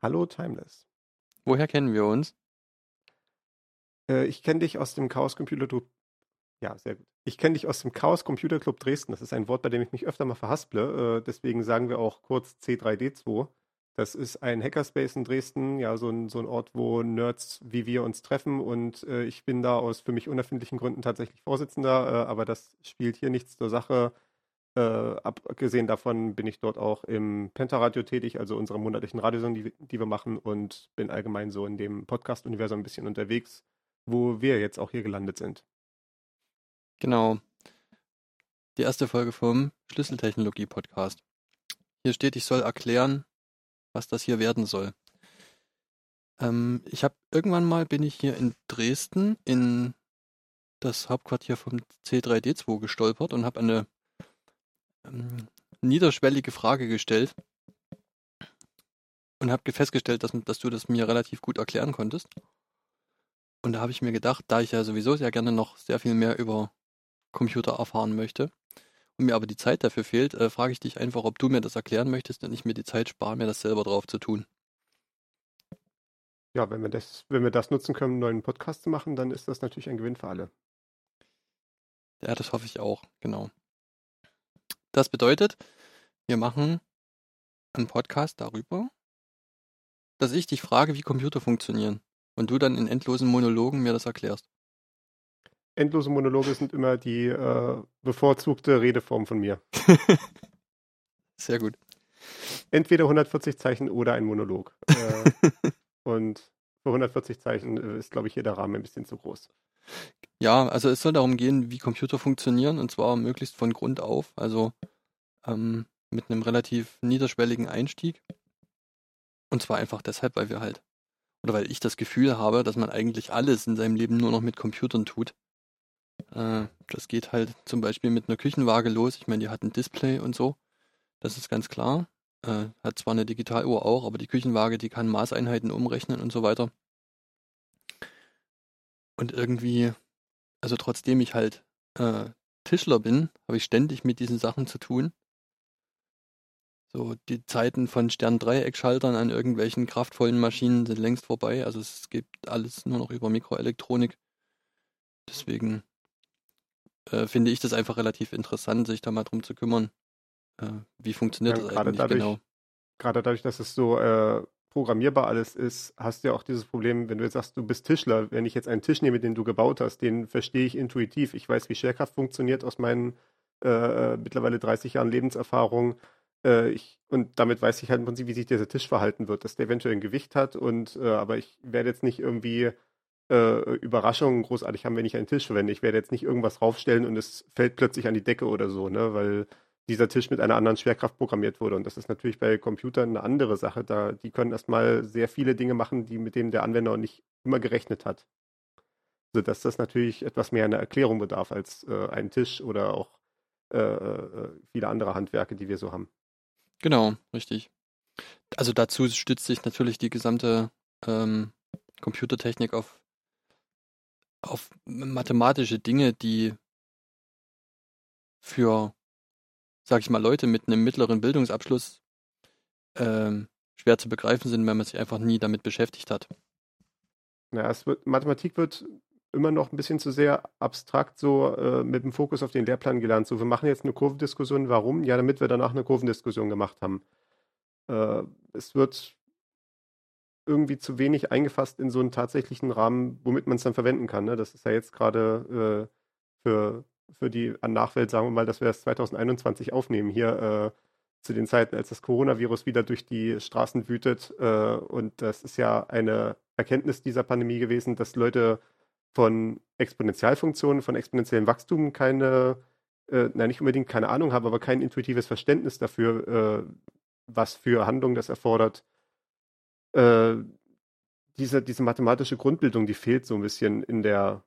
Hallo Timeless. Woher kennen wir uns? Äh, ich kenne dich aus dem Chaos Computer Club. Ja, sehr gut. Ich kenne dich aus dem Chaos Computer Club Dresden. Das ist ein Wort, bei dem ich mich öfter mal verhasple. Äh, deswegen sagen wir auch kurz C3D2. Das ist ein Hackerspace in Dresden, ja, so ein, so ein Ort, wo Nerds wie wir uns treffen. Und äh, ich bin da aus für mich unerfindlichen Gründen tatsächlich Vorsitzender, äh, aber das spielt hier nichts zur Sache. Äh, abgesehen davon bin ich dort auch im Pentaradio tätig, also unserer monatlichen Radiosendung, die, die wir machen, und bin allgemein so in dem Podcast-Universum ein bisschen unterwegs, wo wir jetzt auch hier gelandet sind. Genau. Die erste Folge vom Schlüsseltechnologie-Podcast. Hier steht, ich soll erklären, was das hier werden soll. Ähm, ich habe irgendwann mal bin ich hier in Dresden in das Hauptquartier vom C3D2 gestolpert und habe eine niederschwellige Frage gestellt und habe festgestellt, dass, dass du das mir relativ gut erklären konntest. Und da habe ich mir gedacht, da ich ja sowieso sehr gerne noch sehr viel mehr über Computer erfahren möchte, und mir aber die Zeit dafür fehlt, äh, frage ich dich einfach, ob du mir das erklären möchtest und ich mir die Zeit spare, mir das selber drauf zu tun. Ja, wenn wir das, wenn wir das nutzen können, einen neuen Podcast zu machen, dann ist das natürlich ein Gewinn für alle. Ja, das hoffe ich auch, genau. Das bedeutet, wir machen einen Podcast darüber, dass ich dich frage, wie Computer funktionieren und du dann in endlosen Monologen mir das erklärst endlose Monologe sind immer die äh, bevorzugte Redeform von mir. Sehr gut. Entweder 140 Zeichen oder ein Monolog. Äh, und für 140 Zeichen äh, ist, glaube ich, hier der Rahmen ein bisschen zu groß. Ja, also es soll darum gehen, wie Computer funktionieren und zwar möglichst von Grund auf, also ähm, mit einem relativ niederschwelligen Einstieg. Und zwar einfach deshalb, weil wir halt, oder weil ich das Gefühl habe, dass man eigentlich alles in seinem Leben nur noch mit Computern tut. Äh, das geht halt zum Beispiel mit einer Küchenwaage los. Ich meine, die hat ein Display und so. Das ist ganz klar. Äh, hat zwar eine Digitaluhr auch, aber die Küchenwaage, die kann Maßeinheiten umrechnen und so weiter. Und irgendwie, also trotzdem ich halt äh, Tischler bin, habe ich ständig mit diesen Sachen zu tun. So, die Zeiten von Stern-Dreieckschaltern an irgendwelchen kraftvollen Maschinen sind längst vorbei. Also es gibt alles nur noch über Mikroelektronik. Deswegen äh, finde ich das einfach relativ interessant, sich da mal drum zu kümmern. Äh, wie funktioniert ja, das eigentlich dadurch, genau? Gerade dadurch, dass es so äh, programmierbar alles ist, hast du ja auch dieses Problem, wenn du jetzt sagst, du bist Tischler, wenn ich jetzt einen Tisch nehme, den du gebaut hast, den verstehe ich intuitiv. Ich weiß, wie Schwerkraft funktioniert aus meinen äh, mittlerweile 30 Jahren Lebenserfahrung. Äh, ich, und damit weiß ich halt im Prinzip, wie sich dieser Tisch verhalten wird, dass der eventuell ein Gewicht hat und äh, aber ich werde jetzt nicht irgendwie äh, Überraschungen großartig haben, wenn ich einen Tisch verwende. Ich werde jetzt nicht irgendwas raufstellen und es fällt plötzlich an die Decke oder so, ne? weil dieser Tisch mit einer anderen Schwerkraft programmiert wurde. Und das ist natürlich bei Computern eine andere Sache. Da, die können erstmal sehr viele Dinge machen, die mit denen der Anwender nicht immer gerechnet hat. Sodass das natürlich etwas mehr einer Erklärung bedarf als äh, ein Tisch oder auch äh, äh, viele andere Handwerke, die wir so haben. Genau, richtig. Also dazu stützt sich natürlich die gesamte ähm, Computertechnik auf auf mathematische Dinge, die für, sag ich mal, Leute mit einem mittleren Bildungsabschluss ähm, schwer zu begreifen sind, wenn man sich einfach nie damit beschäftigt hat. Ja, es wird, Mathematik wird immer noch ein bisschen zu sehr abstrakt so äh, mit dem Fokus auf den Lehrplan gelernt. So, wir machen jetzt eine Kurvendiskussion. Warum? Ja, damit wir danach eine Kurvendiskussion gemacht haben. Äh, es wird irgendwie zu wenig eingefasst in so einen tatsächlichen Rahmen, womit man es dann verwenden kann. Ne? Das ist ja jetzt gerade äh, für, für die Nachwelt, sagen wir mal, dass wir das 2021 aufnehmen, hier äh, zu den Zeiten, als das Coronavirus wieder durch die Straßen wütet. Äh, und das ist ja eine Erkenntnis dieser Pandemie gewesen, dass Leute von Exponentialfunktionen, von exponentiellem Wachstum keine, äh, nein, nicht unbedingt keine Ahnung haben, aber kein intuitives Verständnis dafür, äh, was für Handlungen das erfordert, äh, diese, diese mathematische Grundbildung, die fehlt so ein bisschen in der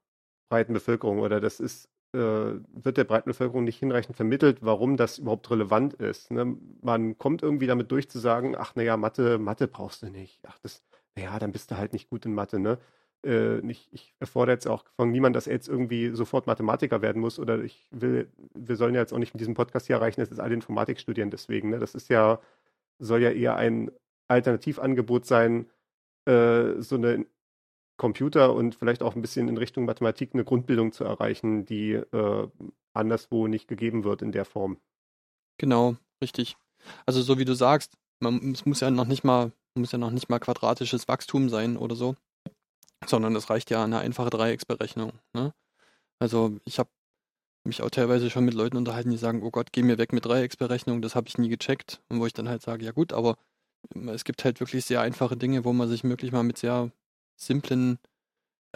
breiten Bevölkerung oder das ist, wird der breiten Bevölkerung nicht hinreichend vermittelt, warum das überhaupt relevant ist. Ne? Man kommt irgendwie damit durch zu sagen, ach naja, Mathe, Mathe brauchst du nicht. Ach, das, naja, dann bist du halt nicht gut in Mathe, ne? Äh, nicht, ich erfordere jetzt auch von niemandem, dass er jetzt irgendwie sofort Mathematiker werden muss oder ich will, wir sollen ja jetzt auch nicht mit diesem Podcast hier erreichen, dass es alle Informatik studieren deswegen. Ne? Das ist ja, soll ja eher ein Alternativangebot sein, äh, so eine Computer und vielleicht auch ein bisschen in Richtung Mathematik eine Grundbildung zu erreichen, die äh, anderswo nicht gegeben wird in der Form. Genau, richtig. Also so wie du sagst, man es muss ja noch nicht mal muss ja noch nicht mal quadratisches Wachstum sein oder so, sondern es reicht ja eine einfache Dreiecksberechnung. Ne? Also ich habe mich auch teilweise schon mit Leuten unterhalten, die sagen, oh Gott, geh mir weg mit Dreiecksberechnung, das habe ich nie gecheckt. Und wo ich dann halt sage, ja gut, aber es gibt halt wirklich sehr einfache Dinge, wo man sich möglich mal mit sehr simplen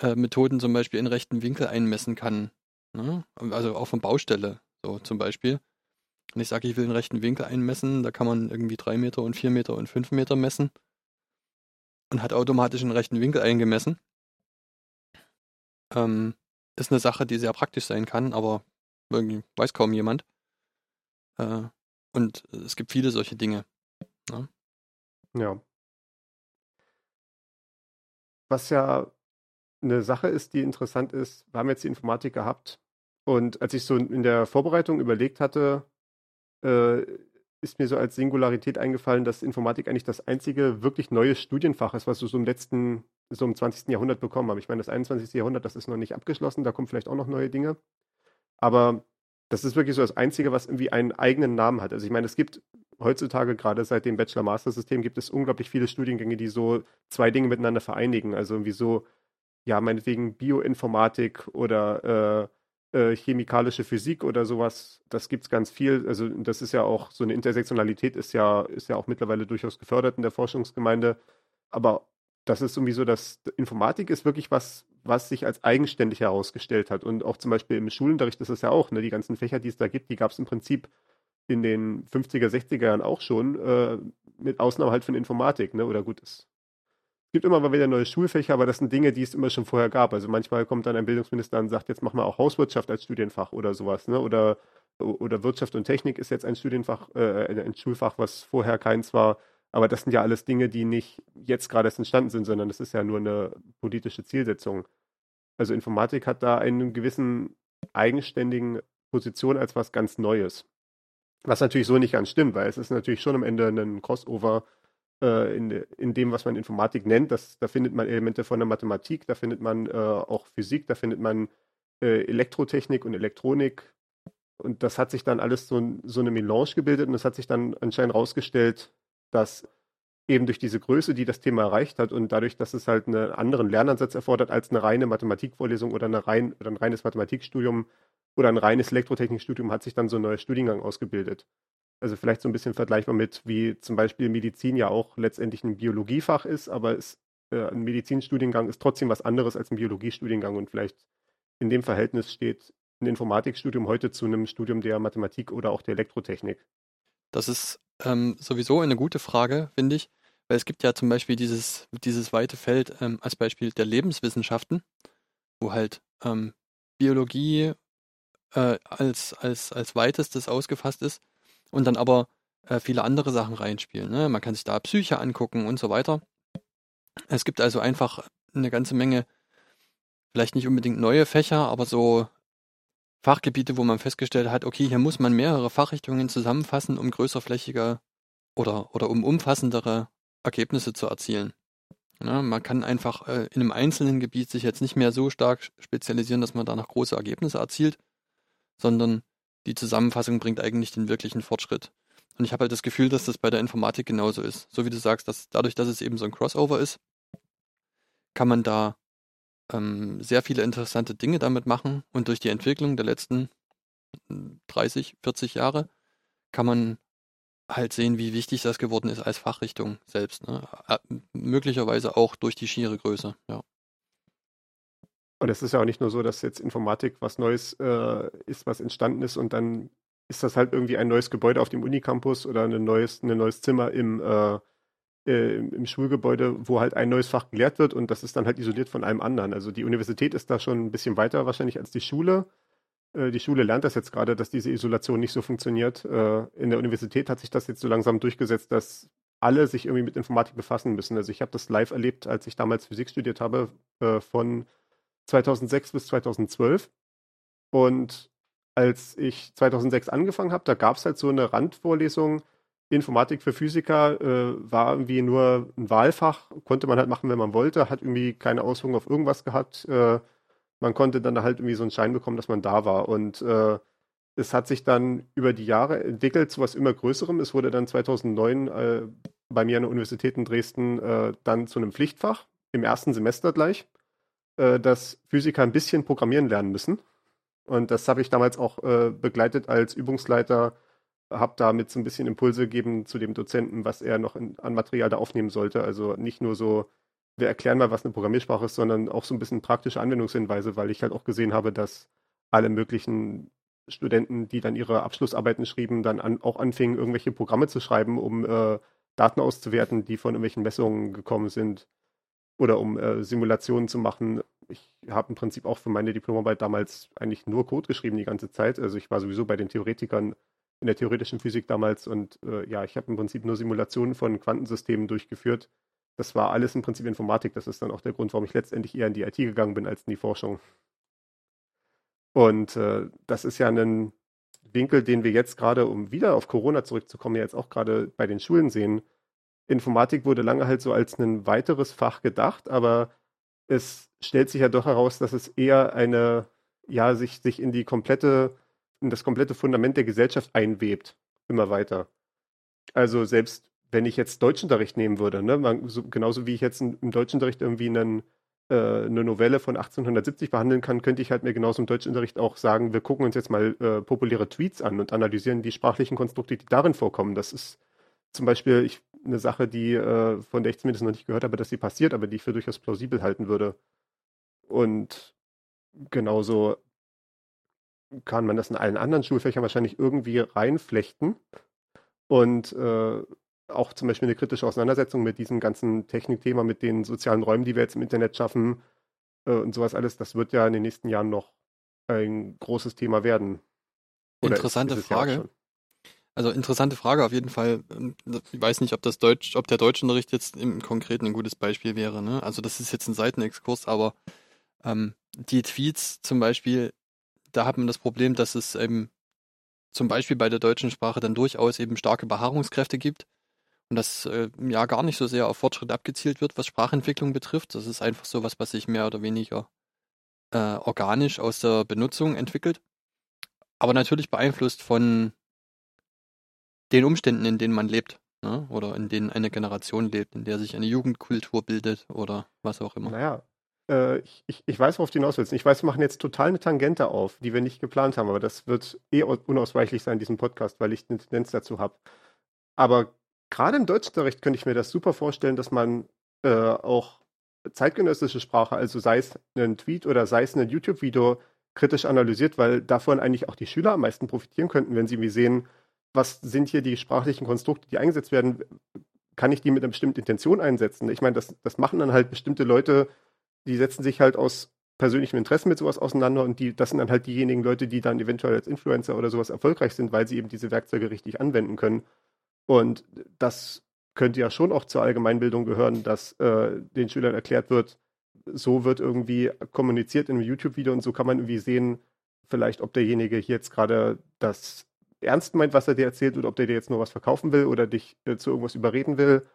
äh, Methoden zum Beispiel in rechten Winkel einmessen kann. Ne? Also auch von Baustelle, so zum Beispiel. Wenn ich sage, ich will einen rechten Winkel einmessen, da kann man irgendwie drei Meter und vier Meter und fünf Meter messen und hat automatisch einen rechten Winkel eingemessen. Ähm, ist eine Sache, die sehr praktisch sein kann, aber irgendwie weiß kaum jemand. Äh, und es gibt viele solche Dinge. Ne? Ja. Was ja eine Sache ist, die interessant ist, wir haben jetzt die Informatik gehabt und als ich so in der Vorbereitung überlegt hatte, äh, ist mir so als Singularität eingefallen, dass Informatik eigentlich das einzige wirklich neue Studienfach ist, was wir so im letzten, so im 20. Jahrhundert bekommen haben. Ich meine, das 21. Jahrhundert, das ist noch nicht abgeschlossen, da kommen vielleicht auch noch neue Dinge. Aber das ist wirklich so das Einzige, was irgendwie einen eigenen Namen hat. Also ich meine, es gibt heutzutage, gerade seit dem Bachelor-Master-System, gibt es unglaublich viele Studiengänge, die so zwei Dinge miteinander vereinigen. Also irgendwie so, ja, meinetwegen Bioinformatik oder äh, äh, chemikalische Physik oder sowas. Das gibt es ganz viel. Also das ist ja auch, so eine Intersektionalität ist ja, ist ja auch mittlerweile durchaus gefördert in der Forschungsgemeinde. Aber das ist irgendwie so, dass Informatik ist wirklich was, was sich als eigenständig herausgestellt hat. Und auch zum Beispiel im Schulunterricht ist es ja auch, ne, die ganzen Fächer, die es da gibt, die gab es im Prinzip in den 50er, 60er Jahren auch schon, äh, mit Ausnahme halt von Informatik, ne? Oder gut, es gibt immer mal wieder neue Schulfächer, aber das sind Dinge, die es immer schon vorher gab. Also manchmal kommt dann ein Bildungsminister und sagt, jetzt machen wir auch Hauswirtschaft als Studienfach oder sowas, ne? Oder, oder Wirtschaft und Technik ist jetzt ein Studienfach, äh, ein Schulfach, was vorher keins war. Aber das sind ja alles Dinge, die nicht jetzt gerade erst entstanden sind, sondern das ist ja nur eine politische Zielsetzung. Also Informatik hat da einen gewissen eigenständigen Position als was ganz Neues. Was natürlich so nicht ganz stimmt, weil es ist natürlich schon am Ende ein Crossover äh, in, in, dem, was man Informatik nennt. Das, da findet man Elemente von der Mathematik, da findet man äh, auch Physik, da findet man äh, Elektrotechnik und Elektronik. Und das hat sich dann alles so, so eine Melange gebildet und es hat sich dann anscheinend herausgestellt, dass eben durch diese Größe, die das Thema erreicht hat und dadurch, dass es halt einen anderen Lernansatz erfordert als eine reine Mathematikvorlesung oder, eine rein, oder ein reines Mathematikstudium, oder ein reines Elektrotechnikstudium hat sich dann so ein neuer Studiengang ausgebildet. Also vielleicht so ein bisschen vergleichbar mit, wie zum Beispiel Medizin ja auch letztendlich ein Biologiefach ist, aber es, äh, ein Medizinstudiengang ist trotzdem was anderes als ein Biologiestudiengang und vielleicht in dem Verhältnis steht ein Informatikstudium heute zu einem Studium der Mathematik oder auch der Elektrotechnik. Das ist ähm, sowieso eine gute Frage, finde ich, weil es gibt ja zum Beispiel dieses, dieses weite Feld ähm, als Beispiel der Lebenswissenschaften, wo halt ähm, Biologie, äh, als, als, als weitestes ausgefasst ist und dann aber äh, viele andere Sachen reinspielen. Ne? Man kann sich da Psyche angucken und so weiter. Es gibt also einfach eine ganze Menge, vielleicht nicht unbedingt neue Fächer, aber so Fachgebiete, wo man festgestellt hat, okay, hier muss man mehrere Fachrichtungen zusammenfassen, um größerflächige oder, oder um umfassendere Ergebnisse zu erzielen. Ja, man kann einfach äh, in einem einzelnen Gebiet sich jetzt nicht mehr so stark spezialisieren, dass man da noch große Ergebnisse erzielt, sondern die Zusammenfassung bringt eigentlich den wirklichen Fortschritt. Und ich habe halt das Gefühl, dass das bei der Informatik genauso ist. So wie du sagst, dass dadurch, dass es eben so ein Crossover ist, kann man da ähm, sehr viele interessante Dinge damit machen. Und durch die Entwicklung der letzten 30, 40 Jahre kann man halt sehen, wie wichtig das geworden ist als Fachrichtung selbst. Ne? Möglicherweise auch durch die schiere Größe, ja. Und es ist ja auch nicht nur so, dass jetzt Informatik was Neues äh, ist, was entstanden ist und dann ist das halt irgendwie ein neues Gebäude auf dem Unicampus oder ein neues, ein neues Zimmer im, äh, äh, im Schulgebäude, wo halt ein neues Fach gelehrt wird und das ist dann halt isoliert von allem anderen. Also die Universität ist da schon ein bisschen weiter wahrscheinlich als die Schule. Äh, die Schule lernt das jetzt gerade, dass diese Isolation nicht so funktioniert. Äh, in der Universität hat sich das jetzt so langsam durchgesetzt, dass alle sich irgendwie mit Informatik befassen müssen. Also ich habe das live erlebt, als ich damals Physik studiert habe, äh, von 2006 bis 2012. Und als ich 2006 angefangen habe, da gab es halt so eine Randvorlesung, Informatik für Physiker äh, war irgendwie nur ein Wahlfach, konnte man halt machen, wenn man wollte, hat irgendwie keine Auswirkungen auf irgendwas gehabt. Äh, man konnte dann halt irgendwie so einen Schein bekommen, dass man da war. Und äh, es hat sich dann über die Jahre entwickelt zu was immer Größerem. Es wurde dann 2009 äh, bei mir an der Universität in Dresden äh, dann zu einem Pflichtfach im ersten Semester gleich, äh, dass Physiker ein bisschen programmieren lernen müssen. Und das habe ich damals auch begleitet als Übungsleiter habe damit so ein bisschen Impulse gegeben zu dem Dozenten, was er noch in, an Material da aufnehmen sollte. Also nicht nur so, wir erklären mal, was eine Programmiersprache ist, sondern auch so ein bisschen praktische Anwendungshinweise, weil ich halt auch gesehen habe, dass alle möglichen Studenten, die dann ihre Abschlussarbeiten schrieben, dann an, auch anfingen, irgendwelche Programme zu schreiben, um äh, Daten auszuwerten, die von irgendwelchen Messungen gekommen sind oder um äh, Simulationen zu machen. Ich habe im Prinzip auch für meine Diplomarbeit damals eigentlich nur Code geschrieben die ganze Zeit. Also ich war sowieso bei den Theoretikern in der theoretischen Physik damals und äh, ja, ich habe im Prinzip nur Simulationen von Quantensystemen durchgeführt. Das war alles im Prinzip Informatik. Das ist dann auch der Grund, warum ich letztendlich eher in die IT gegangen bin als in die Forschung. Und äh, das ist ja ein Winkel, den wir jetzt gerade, um wieder auf Corona zurückzukommen, jetzt auch gerade bei den Schulen sehen. Informatik wurde lange halt so als ein weiteres Fach gedacht, aber es stellt sich ja doch heraus, dass es eher eine, ja, sich, sich in die komplette in das komplette Fundament der Gesellschaft einwebt, immer weiter. Also selbst wenn ich jetzt Deutschunterricht nehmen würde, ne, man, so, genauso wie ich jetzt im Deutschunterricht irgendwie einen, äh, eine Novelle von 1870 behandeln kann, könnte ich halt mir genauso im Deutschunterricht auch sagen, wir gucken uns jetzt mal äh, populäre Tweets an und analysieren die sprachlichen Konstrukte, die darin vorkommen. Das ist zum Beispiel ich, eine Sache, die, äh, von der ich zumindest noch nicht gehört habe, dass sie passiert, aber die ich für durchaus plausibel halten würde. Und genauso kann man das in allen anderen Schulfächern wahrscheinlich irgendwie reinflechten. Und äh, auch zum Beispiel eine kritische Auseinandersetzung mit diesem ganzen Technikthema, mit den sozialen Räumen, die wir jetzt im Internet schaffen äh, und sowas alles, das wird ja in den nächsten Jahren noch ein großes Thema werden. Oder interessante Frage. Also interessante Frage auf jeden Fall. Ähm, ich weiß nicht, ob das Deutsch, ob der Deutschunterricht jetzt im Konkreten ein gutes Beispiel wäre. Ne? Also das ist jetzt ein Seitenexkurs, aber ähm, die Tweets zum Beispiel, da hat man das Problem, dass es eben zum Beispiel bei der deutschen Sprache dann durchaus eben starke Beharrungskräfte gibt und das äh, ja gar nicht so sehr auf Fortschritt abgezielt wird, was Sprachentwicklung betrifft. Das ist einfach so was, was sich mehr oder weniger äh, organisch aus der Benutzung entwickelt, aber natürlich beeinflusst von den Umständen, in denen man lebt. Ne? Oder in denen eine Generation lebt, in der sich eine Jugendkultur bildet oder was auch immer. Naja, äh, ich, ich, ich weiß, worauf du hinaus willst. Ich weiß, wir machen jetzt total eine Tangente auf, die wir nicht geplant haben, aber das wird eh unausweichlich sein in diesem Podcast, weil ich eine Tendenz dazu habe. Aber gerade im Deutschunterricht könnte ich mir das super vorstellen, dass man äh, auch zeitgenössische Sprache, also sei es ein Tweet oder sei es ein YouTube-Video, kritisch analysiert, weil davon eigentlich auch die Schüler am meisten profitieren könnten, wenn sie wie sehen, was sind hier die sprachlichen Konstrukte, die eingesetzt werden, kann ich die mit einer bestimmten Intention einsetzen? Ich meine, das, das machen dann halt bestimmte Leute, die setzen sich halt aus persönlichem Interesse mit sowas auseinander und die, das sind dann halt diejenigen Leute, die dann eventuell als Influencer oder sowas erfolgreich sind, weil sie eben diese Werkzeuge richtig anwenden können. Und das könnte ja schon auch zur Allgemeinbildung gehören, dass äh, den Schülern erklärt wird, so wird irgendwie kommuniziert in einem YouTube-Video und so kann man irgendwie sehen, vielleicht, ob derjenige hier jetzt gerade das ernst meint, was er dir erzählt, oder ob der dir jetzt nur was verkaufen will oder dich äh, zu irgendwas überreden will.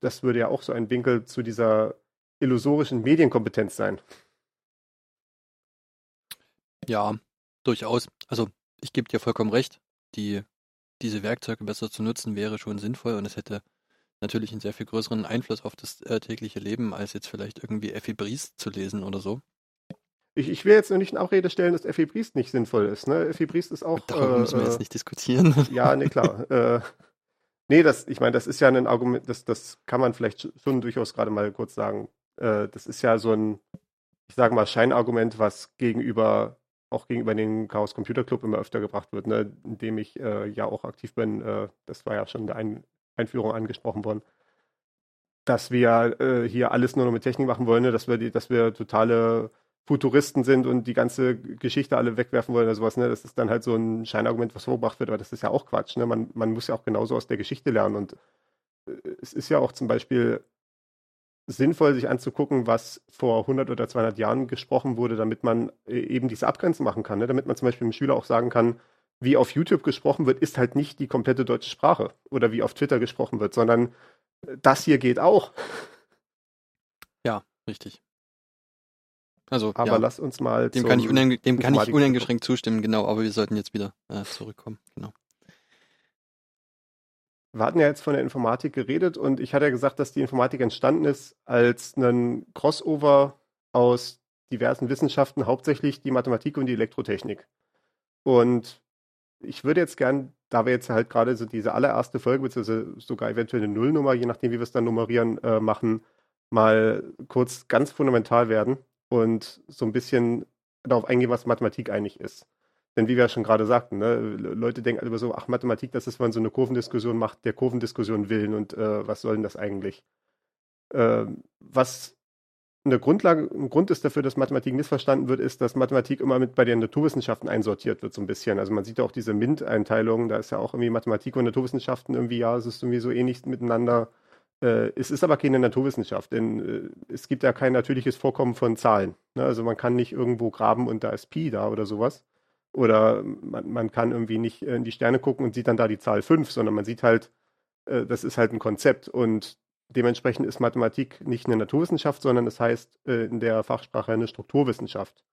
Das würde ja auch so ein Winkel zu dieser illusorischen Medienkompetenz sein. Ja, durchaus. Also ich gebe dir vollkommen recht. Die, diese Werkzeuge besser zu nutzen wäre schon sinnvoll und es hätte natürlich einen sehr viel größeren Einfluss auf das äh, tägliche Leben, als jetzt vielleicht irgendwie Effi Briest zu lesen oder so. Ich, ich will jetzt noch nicht in Abrede stellen, dass Effi Briest nicht sinnvoll ist. Ne? Effi Briest ist auch. Darüber äh, müssen wir jetzt nicht diskutieren. Ja, nee, klar. äh, nee, das, ich meine, das ist ja ein Argument, das, das kann man vielleicht schon durchaus gerade mal kurz sagen äh, das ist ja so ein, ich sage mal, Scheinargument, was gegenüber, auch gegenüber dem Chaos Computer Club immer öfter gebracht wird, ne, in dem ich äh, ja auch aktiv bin. Äh, das war ja schon in der Ein Einführung angesprochen worden. dass wir äh, hier alles nur noch mit Technik machen wollen, ne? dass wir die, dass wir totale Futuristen sind und die ganze Geschichte alle wegwerfen wollen oder sowas, ne? Das ist dann halt so ein Scheinargument, was vorgebracht wird, aber das ist ja auch Quatsch, ne? Man, man muss ja auch genauso aus der Geschichte lernen und äh, es ist ja auch zum Beispiel sinnvoll, sich anzugucken, was vor 100 oder 200 Jahren gesprochen wurde, damit man äh, eben diese Abgrenzung machen kann, ne? damit man zum Beispiel dem Schüler auch sagen kann, wie auf YouTube gesprochen wird, ist halt nicht die komplette deutsche Sprache oder wie auf Twitter gesprochen wird, sondern äh, das hier geht auch. Ja, richtig. Also, aber ja, lass uns mal. Dem kann ich, uneng dem kann ich uneingeschränkt zustimmen, genau, aber wir sollten jetzt wieder äh, zurückkommen. Genau. Wir hatten ja jetzt von der Informatik geredet und ich hatte ja gesagt, dass die Informatik entstanden ist als ein Crossover aus diversen Wissenschaften, hauptsächlich die Mathematik und die Elektrotechnik. Und ich würde jetzt gern, da wir jetzt halt gerade so diese allererste Folge, beziehungsweise sogar eventuell eine Nullnummer, je nachdem, wie wir es dann nummerieren, äh, machen, mal kurz ganz fundamental werden und so ein bisschen darauf eingehen, was Mathematik eigentlich ist. Denn wie wir ja schon gerade sagten, ne, Leute denken immer so, ach, Mathematik, das ist, wenn man so eine Kurvendiskussion macht, der Kurvendiskussion willen und äh, was soll denn das eigentlich? Äh, was eine Grundlage, ein Grund ist dafür, dass Mathematik missverstanden wird, ist, dass Mathematik immer mit bei den Naturwissenschaften einsortiert wird, so ein bisschen. Also man sieht ja auch diese MINT-Einteilung, da ist ja auch irgendwie Mathematik und Naturwissenschaften irgendwie, ja, es ist irgendwie so ähnlich miteinander. Äh, es ist aber keine Naturwissenschaft, denn äh, es gibt ja kein natürliches Vorkommen von Zahlen. Ne? Also man kann nicht irgendwo graben und da ist Pi da oder sowas. Oder man, man kann irgendwie nicht in die Sterne gucken und sieht dann da die Zahl 5, sondern man sieht halt, äh, das ist halt ein Konzept. Und dementsprechend ist Mathematik nicht eine Naturwissenschaft, sondern es heißt äh, in der Fachsprache eine Strukturwissenschaft.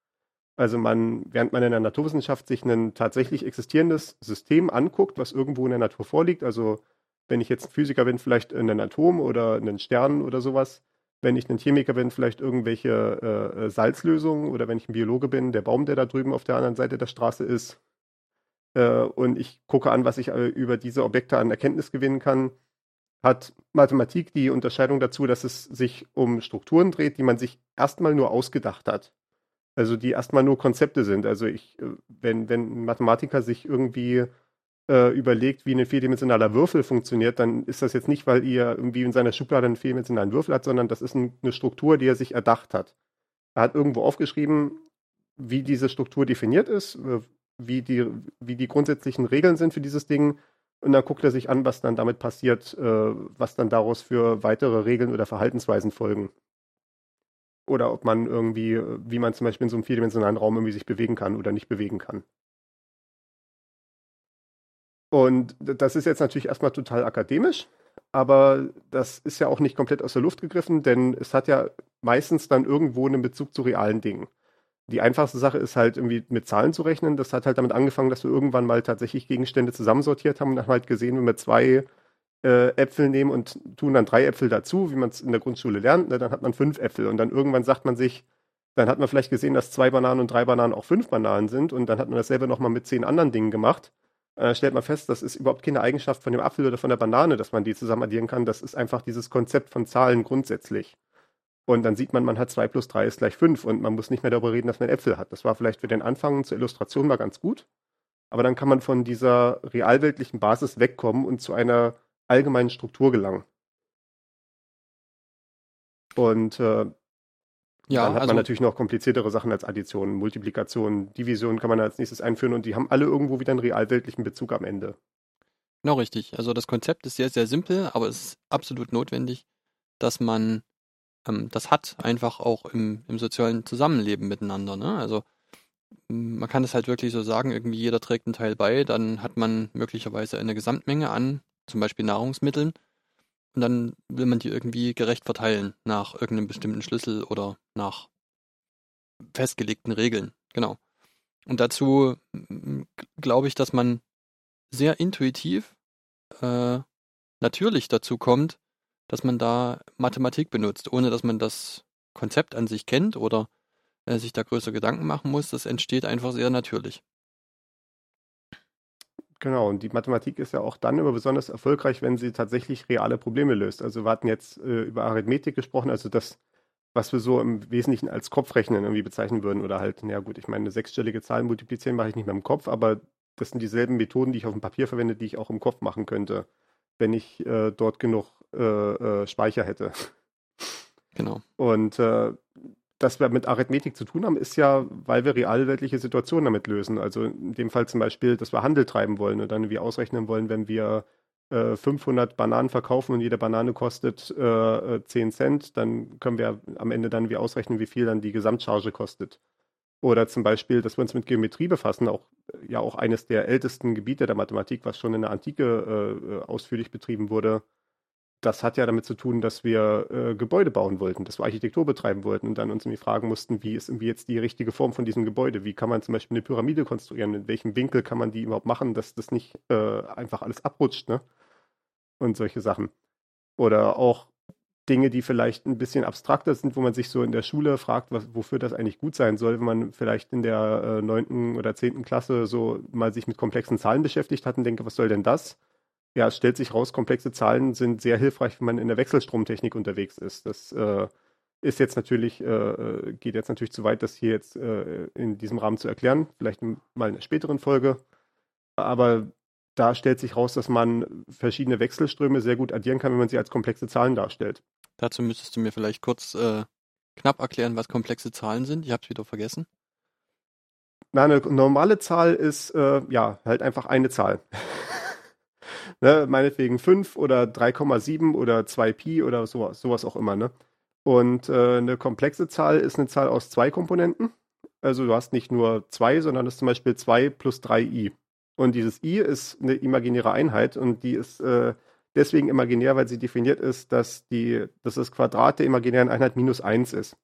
Also man, während man in der Naturwissenschaft sich ein tatsächlich existierendes System anguckt, was irgendwo in der Natur vorliegt, also wenn ich jetzt Physiker bin, vielleicht ein Atom oder einen Stern oder sowas. Wenn ich ein Chemiker bin, vielleicht irgendwelche äh, Salzlösungen oder wenn ich ein Biologe bin, der Baum, der da drüben auf der anderen Seite der Straße ist. Äh, und ich gucke an, was ich äh, über diese Objekte an Erkenntnis gewinnen kann, hat Mathematik die Unterscheidung dazu, dass es sich um Strukturen dreht, die man sich erstmal nur ausgedacht hat. Also die erstmal nur Konzepte sind. Also ich, äh, wenn, wenn ein Mathematiker sich irgendwie äh, überlegt, wie ein vierdimensionaler Würfel funktioniert, dann ist das jetzt nicht, weil ihr irgendwie in seiner Schublade einen vierdimensionalen Würfel hat, sondern das ist ein, eine Struktur, die er sich erdacht hat. Er hat irgendwo aufgeschrieben, wie diese Struktur definiert ist, äh, wie die, wie die grundsätzlichen Regeln sind für dieses Ding. Und dann guckt er sich an, was dann damit passiert, äh, was dann daraus für weitere Regeln oder Verhaltensweisen folgen. Oder ob man irgendwie, wie man zum Beispiel in so einem vierdimensionalen Raum irgendwie sich bewegen kann oder nicht bewegen kann. Und das ist jetzt natürlich erstmal total akademisch, aber das ist ja auch nicht komplett aus der Luft gegriffen, denn es hat ja meistens dann irgendwo einen Bezug zu realen Dingen. Die einfachste Sache ist halt irgendwie mit Zahlen zu rechnen. Das hat halt damit angefangen, dass wir irgendwann mal tatsächlich Gegenstände zusammensortiert haben und haben halt gesehen, wenn wir zwei äh, Äpfel nehmen und tun dann drei Äpfel dazu, wie man es in der Grundschule lernt, ne, dann hat man fünf Äpfel. Und dann irgendwann sagt man sich, dann hat man vielleicht gesehen, dass zwei Bananen und drei Bananen auch fünf Bananen sind und dann hat man dasselbe nochmal mit zehn anderen Dingen gemacht äh, stellt man fest, das ist überhaupt keine Eigenschaft von dem Apfel oder von der Banane, dass man die zusammen addieren kann. Das ist einfach dieses Konzept von Zahlen grundsätzlich. Und dann sieht man, man hat 2 plus 3 ist gleich 5 und man muss nicht mehr darüber reden, dass man Äpfel hat. Das war vielleicht für den Anfang zur Illustration mal ganz gut. Aber dann kann man von dieser realweltlichen Basis wegkommen und zu einer allgemeinen Struktur gelangen. Und äh, ja, dann hat also, man natürlich noch kompliziertere Sachen als Addition, Multiplikation, Division kann man als nächstes einführen und die haben alle irgendwo wieder einen realweltlichen Bezug am Ende. Genau richtig. Also das Konzept ist sehr, sehr simpel, aber es ist absolut notwendig, dass man ähm, das hat, einfach auch im, im sozialen Zusammenleben miteinander. Ne? Also man kann es halt wirklich so sagen, irgendwie jeder trägt einen Teil bei, dann hat man möglicherweise eine Gesamtmenge an, zum Beispiel Nahrungsmitteln, und dann will man die irgendwie gerecht verteilen nach irgendeinem bestimmten Schlüssel oder nach festgelegten Regeln. Genau. Und dazu glaube ich, dass man sehr intuitiv äh, natürlich dazu kommt, dass man da Mathematik benutzt, ohne dass man das Konzept an sich kennt oder äh, sich da größere Gedanken machen muss. Das entsteht einfach sehr natürlich. Genau, und die Mathematik ist ja auch dann immer besonders erfolgreich, wenn sie tatsächlich reale Probleme löst. Also wir hatten jetzt äh, über Arithmetik gesprochen, also das, was wir so im Wesentlichen als Kopfrechnen irgendwie bezeichnen würden. Oder halt, ja gut, ich meine, eine sechsstellige Zahl multiplizieren mache ich nicht mehr im Kopf, aber das sind dieselben Methoden, die ich auf dem Papier verwende, die ich auch im Kopf machen könnte, wenn ich äh, dort genug äh, äh, Speicher hätte. Genau. Und äh, dass wir mit Arithmetik zu tun haben, ist ja, weil wir realweltliche Situationen damit lösen. Also in dem Fall zum Beispiel, dass wir Handel treiben wollen und dann wie ausrechnen wollen, wenn wir äh, 500 Bananen verkaufen und jede Banane kostet äh, 10 Cent, dann können wir am Ende dann wie ausrechnen, wie viel dann die Gesamtcharge kostet. Oder zum Beispiel, dass wir uns mit Geometrie befassen, auch ja auch eines der ältesten Gebiete der Mathematik, was schon in der Antike äh, ausführlich betrieben wurde. Das hat ja damit zu tun, dass wir äh, Gebäude bauen wollten, dass wir Architektur betreiben wollten und dann uns irgendwie fragen mussten, wie ist irgendwie jetzt die richtige Form von diesem Gebäude? Wie kann man zum Beispiel eine Pyramide konstruieren? In welchem Winkel kann man die überhaupt machen, dass das nicht äh, einfach alles abrutscht, ne? Und solche Sachen. Oder auch Dinge, die vielleicht ein bisschen abstrakter sind, wo man sich so in der Schule fragt, was, wofür das eigentlich gut sein soll, wenn man vielleicht in der neunten äh, oder zehnten Klasse so mal sich mit komplexen Zahlen beschäftigt hat und denke, was soll denn das? Ja, es stellt sich raus, komplexe Zahlen sind sehr hilfreich, wenn man in der Wechselstromtechnik unterwegs ist. Das äh, ist jetzt natürlich, äh, äh geht jetzt natürlich zu weit, das hier jetzt äh, in diesem Rahmen zu erklären, vielleicht mal in einer späteren Folge. Aber da stellt sich raus, dass man verschiedene Wechselströme sehr gut addieren kann, wenn man sie als komplexe Zahlen darstellt. Dazu müsstest du mir vielleicht kurz äh, knapp erklären, was komplexe Zahlen sind. Ich habe es wieder vergessen. Na, eine normale Zahl ist äh, ja halt einfach eine Zahl. ne, meinetwegen 5 oder 3,7 oder 2pi oder sowas, sowas auch immer. Ne? Und äh, eine komplexe Zahl ist eine Zahl aus zwei Komponenten. Also du hast nicht nur zwei, sondern das ist zum Beispiel 2 plus 3i. Und dieses i ist eine imaginäre Einheit und die ist äh, deswegen imaginär, weil sie definiert ist, dass, die, dass das Quadrat der imaginären Einheit minus 1 ist.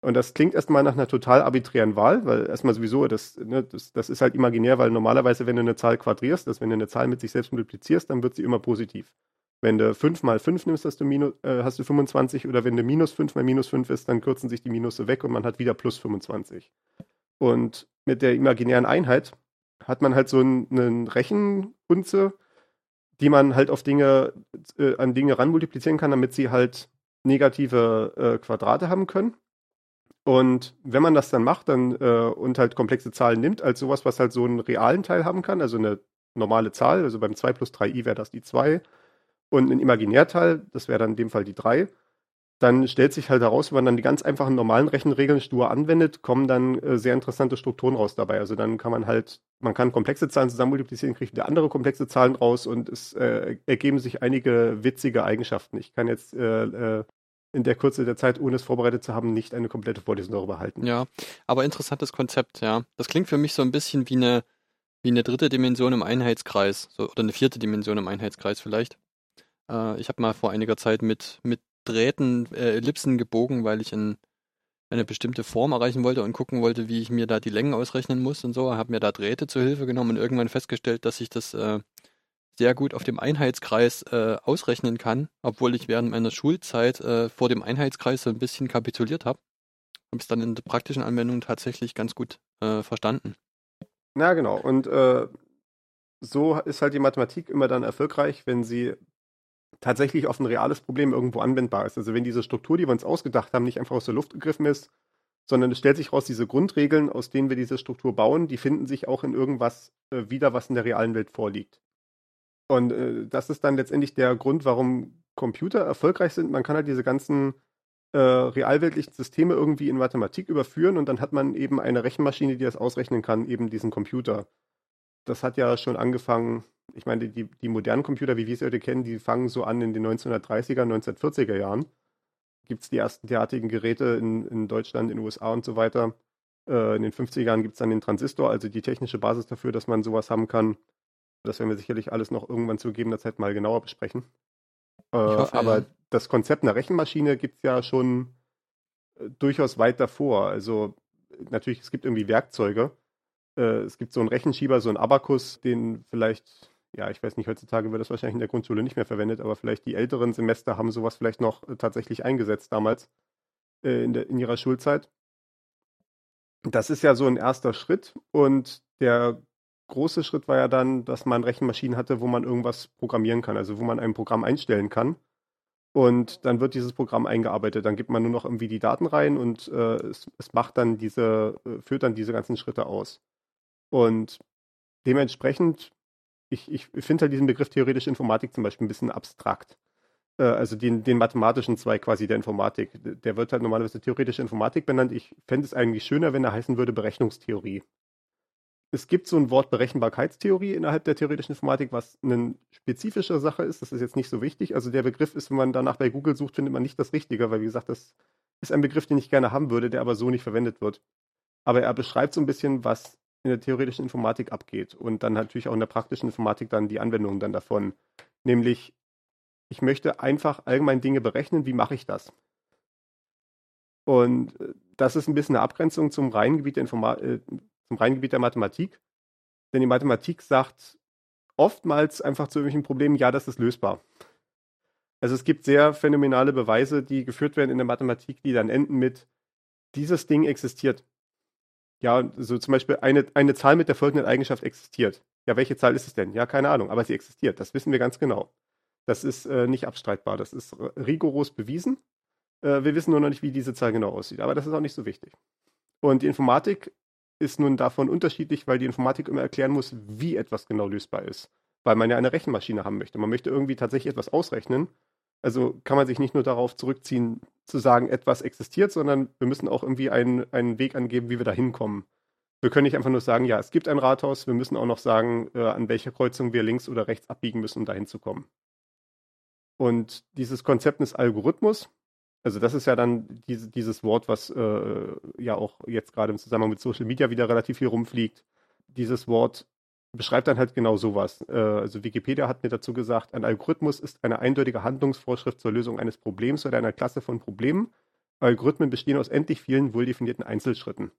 Und das klingt erstmal nach einer total arbiträren Wahl, weil erstmal sowieso, das, ne, das, das ist halt imaginär, weil normalerweise, wenn du eine Zahl quadrierst, dass wenn du eine Zahl mit sich selbst multiplizierst, dann wird sie immer positiv. Wenn du 5 mal 5 nimmst, hast du, minus, äh, hast du 25 oder wenn du minus 5 mal minus 5 ist, dann kürzen sich die Minusse weg und man hat wieder plus 25. Und mit der imaginären Einheit hat man halt so einen, einen Rechenunze, die man halt auf Dinge, äh, an Dinge ranmultiplizieren kann, damit sie halt negative äh, Quadrate haben können. Und wenn man das dann macht dann, äh, und halt komplexe Zahlen nimmt, als sowas, was halt so einen realen Teil haben kann, also eine normale Zahl, also beim 2 plus 3i wäre das die 2, und ein Imaginärteil, das wäre dann in dem Fall die 3, dann stellt sich halt heraus, wenn man dann die ganz einfachen normalen Rechenregeln stur anwendet, kommen dann äh, sehr interessante Strukturen raus dabei. Also dann kann man halt, man kann komplexe Zahlen zusammen multiplizieren, kriegt wieder andere komplexe Zahlen raus und es äh, ergeben sich einige witzige Eigenschaften. Ich kann jetzt äh, äh, in der Kürze der Zeit, ohne es vorbereitet zu haben, nicht eine komplette Vorlesung darüber halten. Ja, aber interessantes Konzept, ja. Das klingt für mich so ein bisschen wie eine, wie eine dritte Dimension im Einheitskreis, so, oder eine vierte Dimension im Einheitskreis vielleicht. Äh, ich habe mal vor einiger Zeit mit, mit Drähten äh, Ellipsen gebogen, weil ich in eine bestimmte Form erreichen wollte und gucken wollte, wie ich mir da die Längen ausrechnen muss und so. Habe mir da Drähte zur Hilfe genommen und irgendwann festgestellt, dass ich das äh, sehr gut auf dem Einheitskreis äh, ausrechnen kann, obwohl ich während meiner Schulzeit äh, vor dem Einheitskreis so ein bisschen kapituliert habe. Habe es dann in der praktischen Anwendung tatsächlich ganz gut äh, verstanden. Ja, genau. Und äh, so ist halt die Mathematik immer dann erfolgreich, wenn sie tatsächlich auf ein reales Problem irgendwo anwendbar ist. Also wenn diese Struktur, die wir uns ausgedacht haben, nicht einfach aus der Luft gegriffen ist, sondern es stellt sich raus, diese Grundregeln, aus denen wir diese Struktur bauen, die finden sich auch in irgendwas äh, wieder, was in der realen Welt vorliegt. Und äh, das ist dann letztendlich der Grund, warum Computer erfolgreich sind. Man kann halt diese ganzen äh, realweltlichen Systeme irgendwie in Mathematik überführen und dann hat man eben eine Rechenmaschine, die das ausrechnen kann, eben diesen Computer. Das hat ja schon angefangen ich meine, die, die modernen Computer, wie wir sie heute kennen, die fangen so an in den 1930er, 1940er Jahren. Gibt es die ersten derartigen Geräte in, in Deutschland, in den USA und so weiter. Äh, in den 50er Jahren gibt es dann den Transistor, also die technische Basis dafür, dass man sowas haben kann. Das werden wir sicherlich alles noch irgendwann zu gegebener Zeit mal genauer besprechen. Äh, hoffe, aber ja. das Konzept einer Rechenmaschine gibt es ja schon äh, durchaus weit davor. Also natürlich, es gibt irgendwie Werkzeuge. Äh, es gibt so einen Rechenschieber, so einen Abakus, den vielleicht ja, ich weiß nicht, heutzutage wird das wahrscheinlich in der Grundschule nicht mehr verwendet, aber vielleicht die älteren Semester haben sowas vielleicht noch äh, tatsächlich eingesetzt damals äh, in, der, in ihrer Schulzeit. Das ist ja so ein erster Schritt und der große Schritt war ja dann, dass man Rechenmaschinen hatte, wo man irgendwas programmieren kann, also wo man ein Programm einstellen kann. Und dann wird dieses Programm eingearbeitet. Dann gibt man nur noch irgendwie die Daten rein und äh, es, es, macht dann diese, äh, führt dann diese ganzen Schritte aus. Und dementsprechend ich, ich finde halt diesen Begriff theoretische Informatik zum Beispiel ein bisschen abstrakt. Äh, also den, den mathematischen Zweig quasi der Informatik. Der wird halt normalerweise theoretische Informatik benannt. Ich fände es eigentlich schöner, wenn er heißen würde Berechnungstheorie. Es gibt so ein Wort Berechenbarkeitstheorie innerhalb der theoretischen Informatik, was eine spezifische Sache ist. Das ist jetzt nicht so wichtig. Also der Begriff ist, wenn man danach bei Google sucht, findet man nicht das Richtige, weil wie gesagt, das ist ein Begriff, den ich gerne haben würde, der aber so nicht verwendet wird. Aber er beschreibt so ein bisschen, was in der theoretischen Informatik abgeht und dann natürlich auch in der praktischen Informatik dann die Anwendungen dann davon. Nämlich, ich möchte einfach allgemein Dinge berechnen, wie mache ich das? Und äh, das ist ein bisschen eine Abgrenzung zum reinen Gebiet der, Informa äh, zum reinen Gebiet der Mathematik. Denn die Mathematik sagt oftmals einfach zu irgendwelchen Problemen, ja, das ist lösbar. Also es gibt sehr phänomenale Beweise, die geführt werden in der Mathematik, die dann enden mit, dieses Ding existiert. Ja, so zum Beispiel eine, eine Zahl mit der folgenden Eigenschaft existiert. Ja, welche Zahl ist es denn? Ja, keine Ahnung, aber sie existiert. Das wissen wir ganz genau. Das ist äh, nicht abstreitbar. Das ist rigoros bewiesen. Äh, wir wissen nur noch nicht, wie diese Zahl genau aussieht. Aber das ist auch nicht so wichtig. Und die Informatik ist nun davon unterschiedlich, weil die Informatik immer erklären muss, wie etwas genau lösbar ist. Weil man ja eine Rechenmaschine haben möchte. Man möchte irgendwie tatsächlich etwas ausrechnen. Also kann man sich nicht nur darauf zurückziehen, zu sagen, etwas existiert, sondern wir müssen auch irgendwie einen, einen Weg angeben, wie wir da hinkommen. Wir können nicht einfach nur sagen, ja, es gibt ein Rathaus, wir müssen auch noch sagen, äh, an welcher Kreuzung wir links oder rechts abbiegen müssen, um dahin zu kommen. Und dieses Konzept des Algorithmus, also das ist ja dann diese, dieses Wort, was äh, ja auch jetzt gerade im Zusammenhang mit Social Media wieder relativ viel rumfliegt. Dieses Wort beschreibt dann halt genau sowas. Äh, also Wikipedia hat mir dazu gesagt, ein Algorithmus ist eine eindeutige Handlungsvorschrift zur Lösung eines Problems oder einer Klasse von Problemen. Algorithmen bestehen aus endlich vielen wohldefinierten Einzelschritten.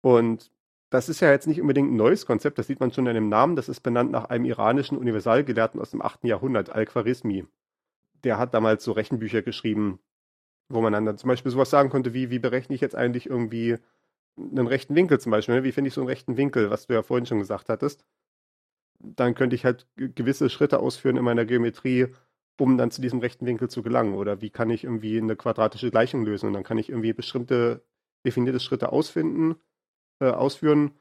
Und das ist ja jetzt nicht unbedingt ein neues Konzept, das sieht man schon in dem Namen. Das ist benannt nach einem iranischen Universalgelehrten aus dem 8. Jahrhundert, Al-Khwarizmi. Der hat damals so Rechenbücher geschrieben, wo man dann, dann zum Beispiel sowas sagen konnte, wie, wie berechne ich jetzt eigentlich irgendwie einen rechten Winkel zum Beispiel. Ne? Wie finde ich so einen rechten Winkel, was du ja vorhin schon gesagt hattest? Dann könnte ich halt gewisse Schritte ausführen in meiner Geometrie, um dann zu diesem rechten Winkel zu gelangen. Oder wie kann ich irgendwie eine quadratische Gleichung lösen? Und dann kann ich irgendwie bestimmte definierte Schritte ausfinden, äh, ausführen,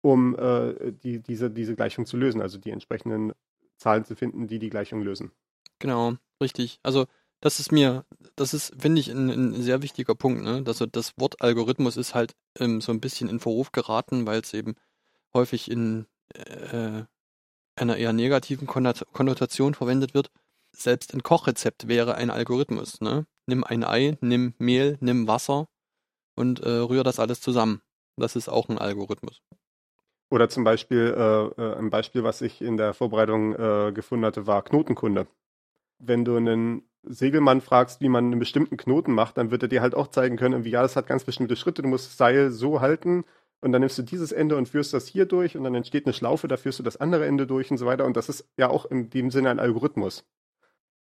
um äh, die, diese, diese Gleichung zu lösen. Also die entsprechenden Zahlen zu finden, die die Gleichung lösen. Genau, richtig. Also das ist mir, das ist, finde ich, ein, ein, sehr wichtiger Punkt. Ne? Also das Wort Algorithmus ist halt ähm, so ein bisschen in Verruf geraten, weil es eben häufig in äh, einer eher negativen Konnotation verwendet wird. Selbst ein Kochrezept wäre ein Algorithmus. Ne? Nimm ein Ei, nimm Mehl, nimm Wasser und äh, rühr das alles zusammen. Das ist auch ein Algorithmus. Oder zum Beispiel, äh, äh ein Beispiel, was ich in der Vorbereitung äh, gefunden hatte, war Knotenkunde. Wenn du einen Segelmann fragst, wie man einen bestimmten Knoten macht, dann wird er dir halt auch zeigen können, wie ja, das hat ganz bestimmte Schritte. Du musst das Seil so halten und dann nimmst du dieses Ende und führst das hier durch und dann entsteht eine Schlaufe, da führst du das andere Ende durch und so weiter. Und das ist ja auch in dem Sinne ein Algorithmus.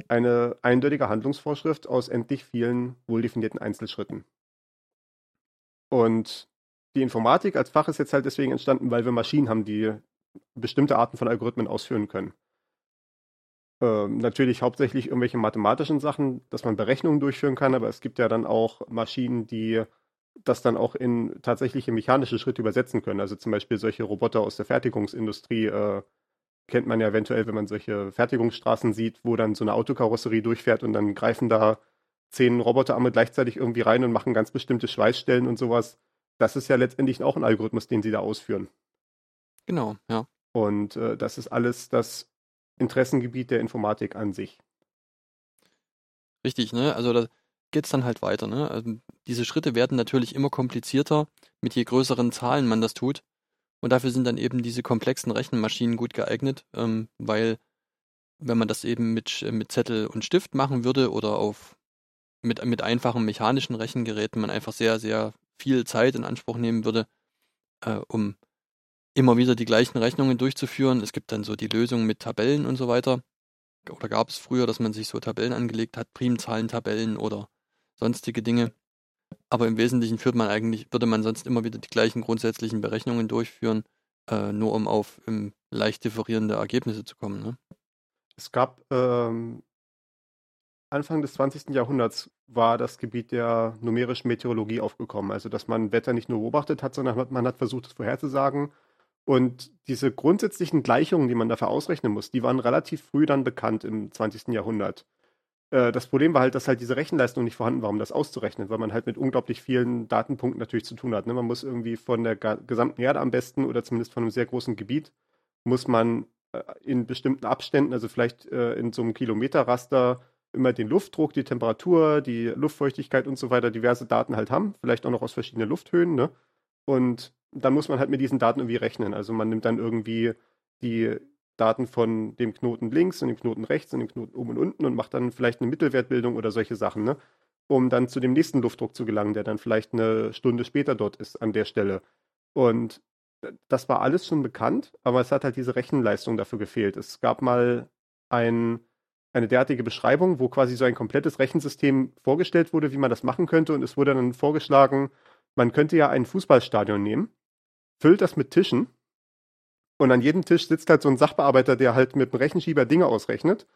Eine eindeutige Handlungsvorschrift aus endlich vielen wohldefinierten Einzelschritten. Und die Informatik als Fach ist jetzt halt deswegen entstanden, weil wir Maschinen haben, die bestimmte Arten von Algorithmen ausführen können. Ähm, natürlich hauptsächlich irgendwelche mathematischen Sachen, dass man Berechnungen durchführen kann, aber es gibt ja dann auch Maschinen, die das dann auch in tatsächliche mechanische Schritte übersetzen können. Also zum Beispiel solche Roboter aus der Fertigungsindustrie äh, kennt man ja eventuell, wenn man solche Fertigungsstraßen sieht, wo dann so eine Autokarosserie durchfährt und dann greifen da zehn Roboterarme gleichzeitig irgendwie rein und machen ganz bestimmte Schweißstellen und sowas. Das ist ja letztendlich auch ein Algorithmus, den sie da ausführen. Genau, ja. Und äh, das ist alles das Interessengebiet der Informatik an sich. Richtig, ne? Also da geht es dann halt weiter, ne? Also diese Schritte werden natürlich immer komplizierter, mit je größeren Zahlen man das tut. Und dafür sind dann eben diese komplexen Rechenmaschinen gut geeignet, ähm, weil wenn man das eben mit, mit Zettel und Stift machen würde oder auf mit, mit einfachen mechanischen Rechengeräten man einfach sehr, sehr viel Zeit in Anspruch nehmen würde, äh, um immer wieder die gleichen Rechnungen durchzuführen. Es gibt dann so die Lösung mit Tabellen und so weiter. Oder gab es früher, dass man sich so Tabellen angelegt hat, Primzahlentabellen oder sonstige Dinge. Aber im Wesentlichen führt man eigentlich, würde man sonst immer wieder die gleichen grundsätzlichen Berechnungen durchführen, äh, nur um auf um, leicht differierende Ergebnisse zu kommen. Ne? Es gab ähm, Anfang des 20. Jahrhunderts war das Gebiet der numerischen Meteorologie aufgekommen. Also dass man Wetter nicht nur beobachtet hat, sondern man hat versucht, es vorherzusagen und diese grundsätzlichen Gleichungen, die man dafür ausrechnen muss, die waren relativ früh dann bekannt im 20. Jahrhundert. Äh, das Problem war halt, dass halt diese Rechenleistung nicht vorhanden war, um das auszurechnen, weil man halt mit unglaublich vielen Datenpunkten natürlich zu tun hat. Ne? Man muss irgendwie von der gesamten Erde am besten oder zumindest von einem sehr großen Gebiet, muss man äh, in bestimmten Abständen, also vielleicht äh, in so einem Kilometerraster, immer den Luftdruck, die Temperatur, die Luftfeuchtigkeit und so weiter, diverse Daten halt haben, vielleicht auch noch aus verschiedenen Lufthöhen. Ne? Und dann muss man halt mit diesen Daten irgendwie rechnen. Also man nimmt dann irgendwie die Daten von dem Knoten links und dem Knoten rechts und dem Knoten oben und unten und macht dann vielleicht eine Mittelwertbildung oder solche Sachen, ne? um dann zu dem nächsten Luftdruck zu gelangen, der dann vielleicht eine Stunde später dort ist an der Stelle. Und das war alles schon bekannt, aber es hat halt diese Rechenleistung dafür gefehlt. Es gab mal ein, eine derartige Beschreibung, wo quasi so ein komplettes Rechensystem vorgestellt wurde, wie man das machen könnte. Und es wurde dann vorgeschlagen, man könnte ja ein Fußballstadion nehmen, füllt das mit Tischen und an jedem Tisch sitzt halt so ein Sachbearbeiter, der halt mit einem Rechenschieber Dinge ausrechnet.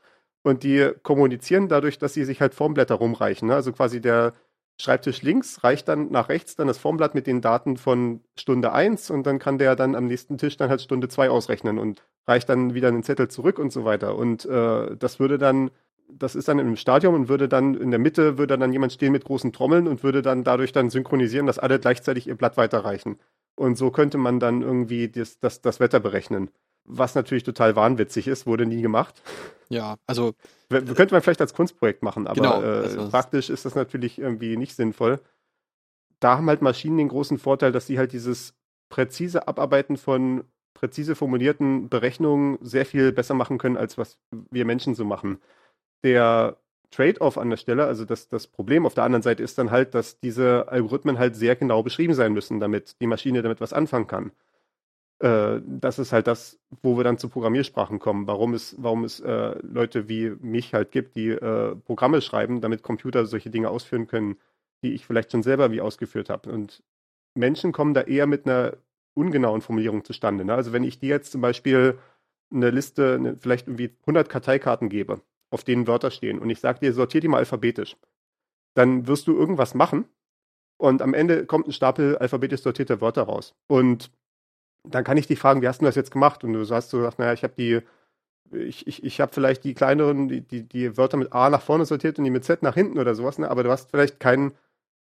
Und die kommunizieren dadurch, dass sie sich halt Formblätter rumreichen. Ne? Also quasi der Schreibtisch links reicht dann nach rechts dann das Formblatt mit den Daten von Stunde 1 und dann kann der dann am nächsten Tisch dann halt Stunde 2 ausrechnen und reicht dann wieder einen Zettel zurück und so weiter. Und äh, das würde dann, das ist dann im Stadion und würde dann in der Mitte würde dann jemand stehen mit großen Trommeln und würde dann dadurch dann synchronisieren, dass alle gleichzeitig ihr Blatt weiterreichen. Und so könnte man dann irgendwie das, das, das Wetter berechnen. Was natürlich total wahnwitzig ist, wurde nie gemacht. Ja, also. Könnte man vielleicht als Kunstprojekt machen, aber genau, äh, praktisch ist das natürlich irgendwie nicht sinnvoll. Da haben halt Maschinen den großen Vorteil, dass sie halt dieses präzise Abarbeiten von präzise formulierten Berechnungen sehr viel besser machen können, als was wir Menschen so machen. Der Trade-off an der Stelle, also das, das Problem auf der anderen Seite ist dann halt, dass diese Algorithmen halt sehr genau beschrieben sein müssen, damit die Maschine damit was anfangen kann. Äh, das ist halt das, wo wir dann zu Programmiersprachen kommen, warum es, warum es äh, Leute wie mich halt gibt, die äh, Programme schreiben, damit Computer solche Dinge ausführen können, die ich vielleicht schon selber wie ausgeführt habe. Und Menschen kommen da eher mit einer ungenauen Formulierung zustande. Ne? Also wenn ich dir jetzt zum Beispiel eine Liste, eine, vielleicht irgendwie 100 Karteikarten gebe auf denen Wörter stehen. Und ich sage dir, sortier die mal alphabetisch. Dann wirst du irgendwas machen und am Ende kommt ein Stapel alphabetisch sortierter Wörter raus. Und dann kann ich dich fragen, wie hast du das jetzt gemacht? Und du hast so gesagt, naja, ich habe die, ich, ich, ich habe vielleicht die kleineren, die, die, die Wörter mit A nach vorne sortiert und die mit Z nach hinten oder sowas, ne? aber du hast vielleicht keinen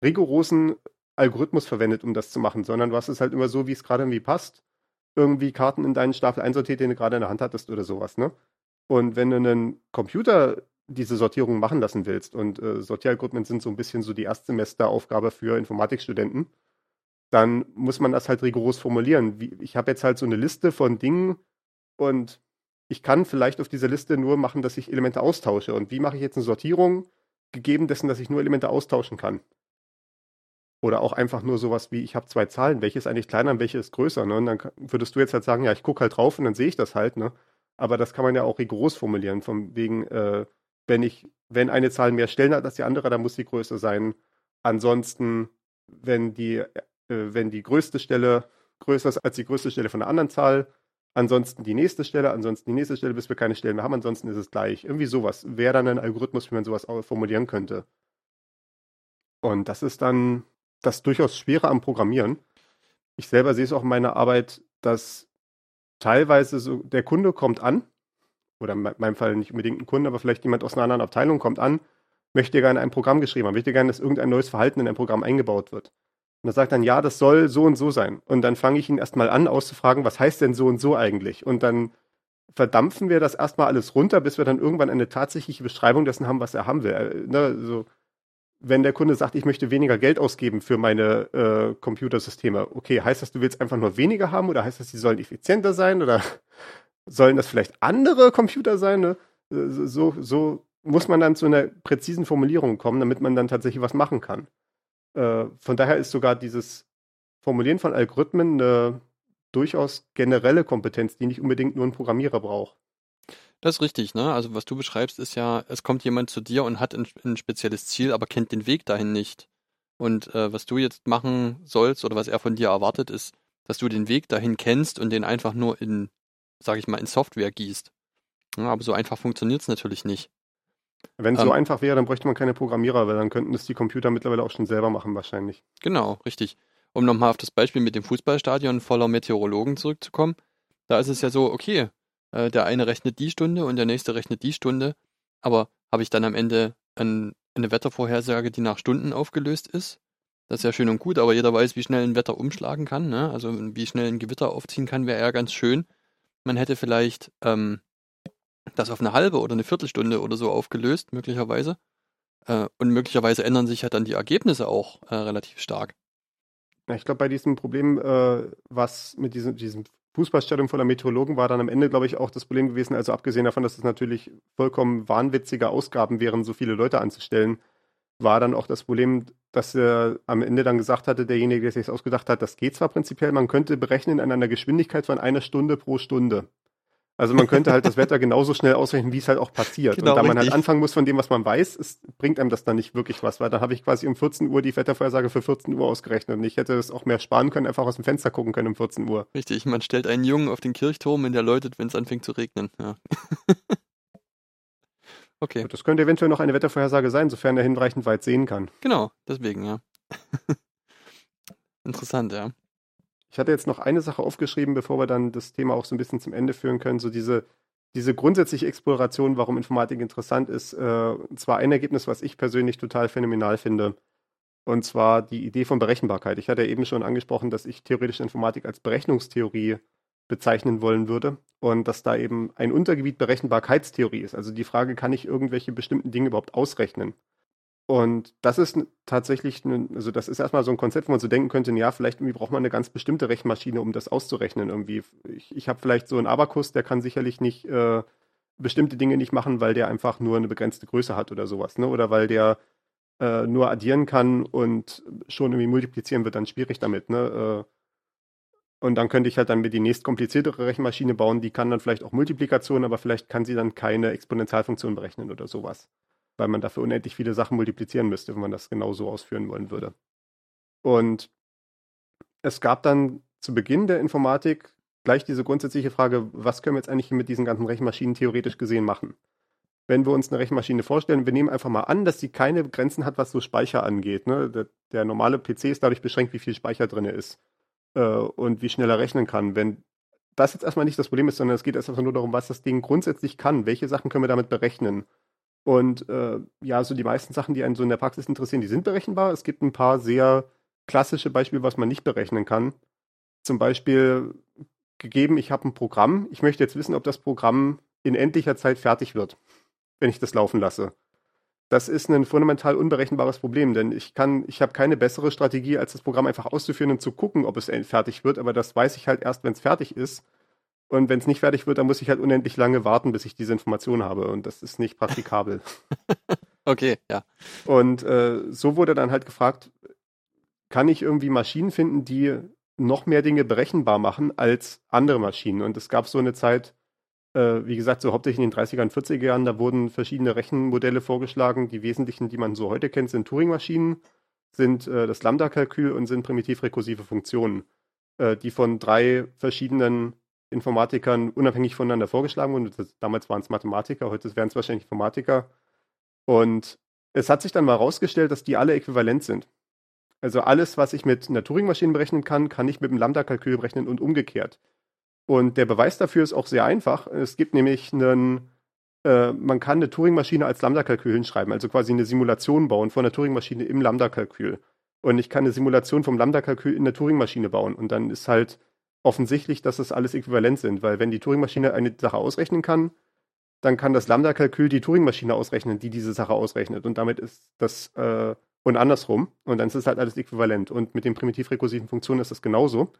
rigorosen Algorithmus verwendet, um das zu machen, sondern du hast es halt immer so, wie es gerade irgendwie passt. Irgendwie Karten in deinen Stapel einsortiert, den du gerade in der Hand hattest oder sowas, ne? Und wenn du einen Computer diese Sortierung machen lassen willst, und äh, Sortieralgorithmen sind so ein bisschen so die Erstsemesteraufgabe für Informatikstudenten, dann muss man das halt rigoros formulieren. Wie, ich habe jetzt halt so eine Liste von Dingen und ich kann vielleicht auf dieser Liste nur machen, dass ich Elemente austausche. Und wie mache ich jetzt eine Sortierung, gegeben dessen, dass ich nur Elemente austauschen kann? Oder auch einfach nur sowas wie, ich habe zwei Zahlen, welche ist eigentlich kleiner und welche ist größer? Ne? Und dann würdest du jetzt halt sagen, ja, ich gucke halt drauf und dann sehe ich das halt. Ne? Aber das kann man ja auch rigoros formulieren, von wegen, äh, wenn ich, wenn eine Zahl mehr Stellen hat als die andere, dann muss sie größer sein. Ansonsten, wenn die, äh, wenn die größte Stelle größer ist als die größte Stelle von einer anderen Zahl, ansonsten die nächste Stelle, ansonsten die nächste Stelle, bis wir keine Stellen mehr haben, ansonsten ist es gleich. Irgendwie sowas. Wäre dann ein Algorithmus, wie man sowas formulieren könnte. Und das ist dann das durchaus Schwere am Programmieren. Ich selber sehe es auch in meiner Arbeit, dass teilweise so, der Kunde kommt an, oder in meinem Fall nicht unbedingt ein Kunde, aber vielleicht jemand aus einer anderen Abteilung kommt an, möchte gerne ein Programm geschrieben haben, möchte gerne, dass irgendein neues Verhalten in ein Programm eingebaut wird. Und er sagt dann, ja, das soll so und so sein. Und dann fange ich ihn erstmal an, auszufragen, was heißt denn so und so eigentlich? Und dann verdampfen wir das erstmal alles runter, bis wir dann irgendwann eine tatsächliche Beschreibung dessen haben, was er haben will. Äh, ne, so, wenn der Kunde sagt, ich möchte weniger Geld ausgeben für meine äh, Computersysteme, okay, heißt das, du willst einfach nur weniger haben oder heißt das, die sollen effizienter sein oder sollen das vielleicht andere Computer sein? Ne? So, so muss man dann zu einer präzisen Formulierung kommen, damit man dann tatsächlich was machen kann. Äh, von daher ist sogar dieses Formulieren von Algorithmen eine durchaus generelle Kompetenz, die nicht unbedingt nur ein Programmierer braucht. Das ist richtig, ne? Also was du beschreibst, ist ja, es kommt jemand zu dir und hat ein, ein spezielles Ziel, aber kennt den Weg dahin nicht. Und äh, was du jetzt machen sollst oder was er von dir erwartet, ist, dass du den Weg dahin kennst und den einfach nur in, sag ich mal, in Software gießt. Ja, aber so einfach funktioniert es natürlich nicht. Wenn es ähm, so einfach wäre, dann bräuchte man keine Programmierer, weil dann könnten das die Computer mittlerweile auch schon selber machen, wahrscheinlich. Genau, richtig. Um nochmal auf das Beispiel mit dem Fußballstadion voller Meteorologen zurückzukommen, da ist es ja so, okay, äh, der eine rechnet die Stunde und der nächste rechnet die Stunde. Aber habe ich dann am Ende ein, eine Wettervorhersage, die nach Stunden aufgelöst ist. Das ist ja schön und gut, aber jeder weiß, wie schnell ein Wetter umschlagen kann. Ne? Also wie schnell ein Gewitter aufziehen kann, wäre ja ganz schön. Man hätte vielleicht ähm, das auf eine halbe oder eine Viertelstunde oder so aufgelöst, möglicherweise. Äh, und möglicherweise ändern sich ja dann die Ergebnisse auch äh, relativ stark. Ich glaube, bei diesem Problem, äh, was mit diesem, diesem Fußballstadion voller Meteorologen war dann am Ende, glaube ich, auch das Problem gewesen, also abgesehen davon, dass es natürlich vollkommen wahnwitzige Ausgaben wären, so viele Leute anzustellen, war dann auch das Problem, dass er am Ende dann gesagt hatte, derjenige, der sich das ausgedacht hat, das geht zwar prinzipiell, man könnte berechnen an einer Geschwindigkeit von einer Stunde pro Stunde. Also man könnte halt das Wetter genauso schnell ausrechnen, wie es halt auch passiert. Genau, und da man halt anfangen muss von dem, was man weiß, ist, bringt einem das dann nicht wirklich was, weil dann habe ich quasi um 14 Uhr die Wettervorhersage für 14 Uhr ausgerechnet und ich hätte es auch mehr sparen können, einfach aus dem Fenster gucken können um 14 Uhr. Richtig, man stellt einen Jungen auf den Kirchturm und der läutet, wenn es anfängt zu regnen. Ja. okay. Und das könnte eventuell noch eine Wettervorhersage sein, sofern er hinreichend weit sehen kann. Genau, deswegen, ja. Interessant, ja. Ich hatte jetzt noch eine Sache aufgeschrieben, bevor wir dann das Thema auch so ein bisschen zum Ende führen können. So diese, diese grundsätzliche Exploration, warum Informatik interessant ist. Äh, zwar ein Ergebnis, was ich persönlich total phänomenal finde. Und zwar die Idee von Berechenbarkeit. Ich hatte ja eben schon angesprochen, dass ich theoretische Informatik als Berechnungstheorie bezeichnen wollen würde und dass da eben ein Untergebiet Berechenbarkeitstheorie ist. Also die Frage, kann ich irgendwelche bestimmten Dinge überhaupt ausrechnen? Und das ist tatsächlich, also das ist erstmal so ein Konzept, wo man so denken könnte, ja, vielleicht irgendwie braucht man eine ganz bestimmte Rechenmaschine, um das auszurechnen irgendwie. Ich, ich habe vielleicht so einen Abakus, der kann sicherlich nicht äh, bestimmte Dinge nicht machen, weil der einfach nur eine begrenzte Größe hat oder sowas, ne? Oder weil der äh, nur addieren kann und schon irgendwie multiplizieren wird dann schwierig damit, ne? Äh, und dann könnte ich halt dann mit die nächst kompliziertere Rechenmaschine bauen, die kann dann vielleicht auch Multiplikation, aber vielleicht kann sie dann keine Exponentialfunktion berechnen oder sowas weil man dafür unendlich viele Sachen multiplizieren müsste, wenn man das genau so ausführen wollen würde. Und es gab dann zu Beginn der Informatik gleich diese grundsätzliche Frage, was können wir jetzt eigentlich mit diesen ganzen Rechenmaschinen theoretisch gesehen machen? Wenn wir uns eine Rechenmaschine vorstellen, wir nehmen einfach mal an, dass sie keine Grenzen hat, was so Speicher angeht. Ne? Der, der, normale PC ist dadurch beschränkt, wie viel Speicher drin ist äh, und wie schnell er rechnen kann. Wenn das jetzt erstmal nicht das Problem ist, sondern es geht erstmal nur darum, was das Ding grundsätzlich kann, welche Sachen können wir damit berechnen und äh, ja, so die meisten Sachen, die einen so in der Praxis interessieren, die sind berechenbar. Es gibt ein paar sehr klassische Beispiele, was man nicht berechnen kann. Zum Beispiel gegeben, ich habe ein Programm. Ich möchte jetzt wissen, ob das Programm in endlicher Zeit fertig wird, wenn ich das laufen lasse. Das ist ein fundamental unberechenbares Problem, denn ich kann, ich habe keine bessere Strategie, als das Programm einfach auszuführen und zu gucken, ob es fertig wird, aber das weiß ich halt erst, wenn es fertig ist. Und wenn es nicht fertig wird, dann muss ich halt unendlich lange warten, bis ich diese Information habe. Und das ist nicht praktikabel. okay, ja. Und äh, so wurde dann halt gefragt, kann ich irgendwie Maschinen finden, die noch mehr Dinge berechenbar machen als andere Maschinen? Und es gab so eine Zeit, äh, wie gesagt, so hauptsächlich in den 30er und 40er Jahren, da wurden verschiedene Rechenmodelle vorgeschlagen. Die wesentlichen, die man so heute kennt, sind Turing-Maschinen, sind äh, das Lambda-Kalkül und sind primitiv-rekursive Funktionen, äh, die von drei verschiedenen Informatikern unabhängig voneinander vorgeschlagen wurden. Damals waren es Mathematiker, heute wären es wahrscheinlich Informatiker. Und es hat sich dann mal herausgestellt, dass die alle äquivalent sind. Also alles, was ich mit einer Turing-Maschine berechnen kann, kann ich mit einem Lambda-Kalkül berechnen und umgekehrt. Und der Beweis dafür ist auch sehr einfach. Es gibt nämlich einen, äh, man kann eine Turing-Maschine als Lambda-Kalkül hinschreiben, also quasi eine Simulation bauen von einer Turing-Maschine im Lambda-Kalkül. Und ich kann eine Simulation vom Lambda-Kalkül in der Turing-Maschine bauen. Und dann ist halt offensichtlich, dass das alles äquivalent sind, weil wenn die Turing-Maschine eine Sache ausrechnen kann, dann kann das Lambda-Kalkül die Turing-Maschine ausrechnen, die diese Sache ausrechnet. Und damit ist das, äh, und andersrum. Und dann ist es halt alles äquivalent. Und mit den primitiv-rekursiven Funktionen ist das genauso.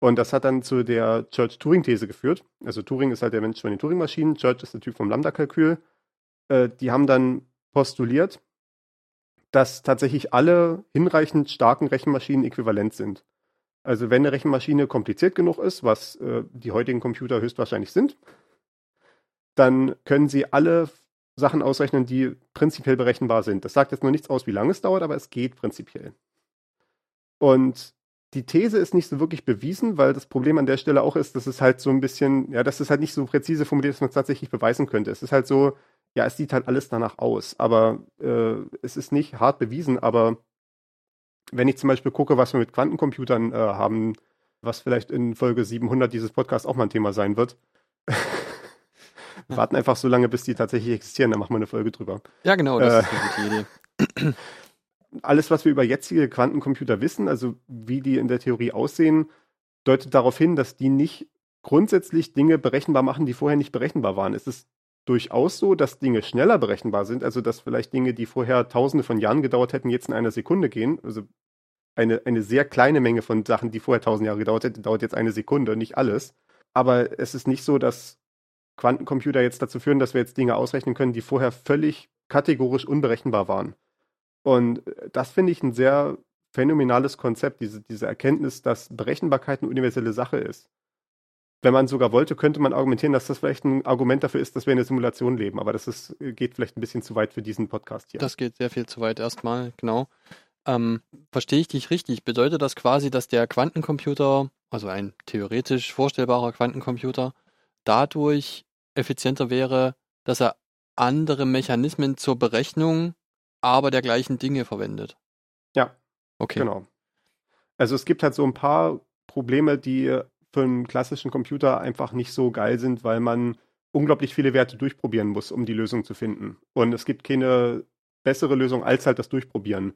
Und das hat dann zu der Church-Turing-These geführt. Also Turing ist halt der Mensch von den Turing-Maschinen, Church ist der Typ vom Lambda-Kalkül. Äh, die haben dann postuliert, dass tatsächlich alle hinreichend starken Rechenmaschinen äquivalent sind. Also wenn eine Rechenmaschine kompliziert genug ist, was äh, die heutigen Computer höchstwahrscheinlich sind, dann können sie alle Sachen ausrechnen, die prinzipiell berechenbar sind. Das sagt jetzt nur nichts aus, wie lange es dauert, aber es geht prinzipiell. Und die These ist nicht so wirklich bewiesen, weil das Problem an der Stelle auch ist, dass es halt so ein bisschen, ja, dass es halt nicht so präzise formuliert, dass man es tatsächlich beweisen könnte. Es ist halt so, ja, es sieht halt alles danach aus, aber äh, es ist nicht hart bewiesen, aber wenn ich zum Beispiel gucke, was wir mit Quantencomputern äh, haben, was vielleicht in Folge 700 dieses Podcasts auch mal ein Thema sein wird. warten einfach so lange, bis die tatsächlich existieren, dann machen wir eine Folge drüber. Ja, genau, das äh, ist eine gute Idee. Alles, was wir über jetzige Quantencomputer wissen, also wie die in der Theorie aussehen, deutet darauf hin, dass die nicht grundsätzlich Dinge berechenbar machen, die vorher nicht berechenbar waren. Es ist durchaus so, dass Dinge schneller berechenbar sind, also dass vielleicht Dinge, die vorher tausende von Jahren gedauert hätten, jetzt in einer Sekunde gehen. Also eine, eine sehr kleine Menge von Sachen, die vorher tausend Jahre gedauert hätten, dauert jetzt eine Sekunde, nicht alles. Aber es ist nicht so, dass Quantencomputer jetzt dazu führen, dass wir jetzt Dinge ausrechnen können, die vorher völlig kategorisch unberechenbar waren. Und das finde ich ein sehr phänomenales Konzept, diese, diese Erkenntnis, dass Berechenbarkeit eine universelle Sache ist wenn man sogar wollte, könnte man argumentieren, dass das vielleicht ein Argument dafür ist, dass wir in der Simulation leben. Aber das ist, geht vielleicht ein bisschen zu weit für diesen Podcast hier. Das geht sehr viel zu weit erstmal, genau. Ähm, verstehe ich dich richtig? Bedeutet das quasi, dass der Quantencomputer, also ein theoretisch vorstellbarer Quantencomputer, dadurch effizienter wäre, dass er andere Mechanismen zur Berechnung, aber der gleichen Dinge verwendet? Ja. Okay. Genau. Also es gibt halt so ein paar Probleme, die für einen klassischen Computer einfach nicht so geil sind, weil man unglaublich viele Werte durchprobieren muss, um die Lösung zu finden. Und es gibt keine bessere Lösung als halt das Durchprobieren.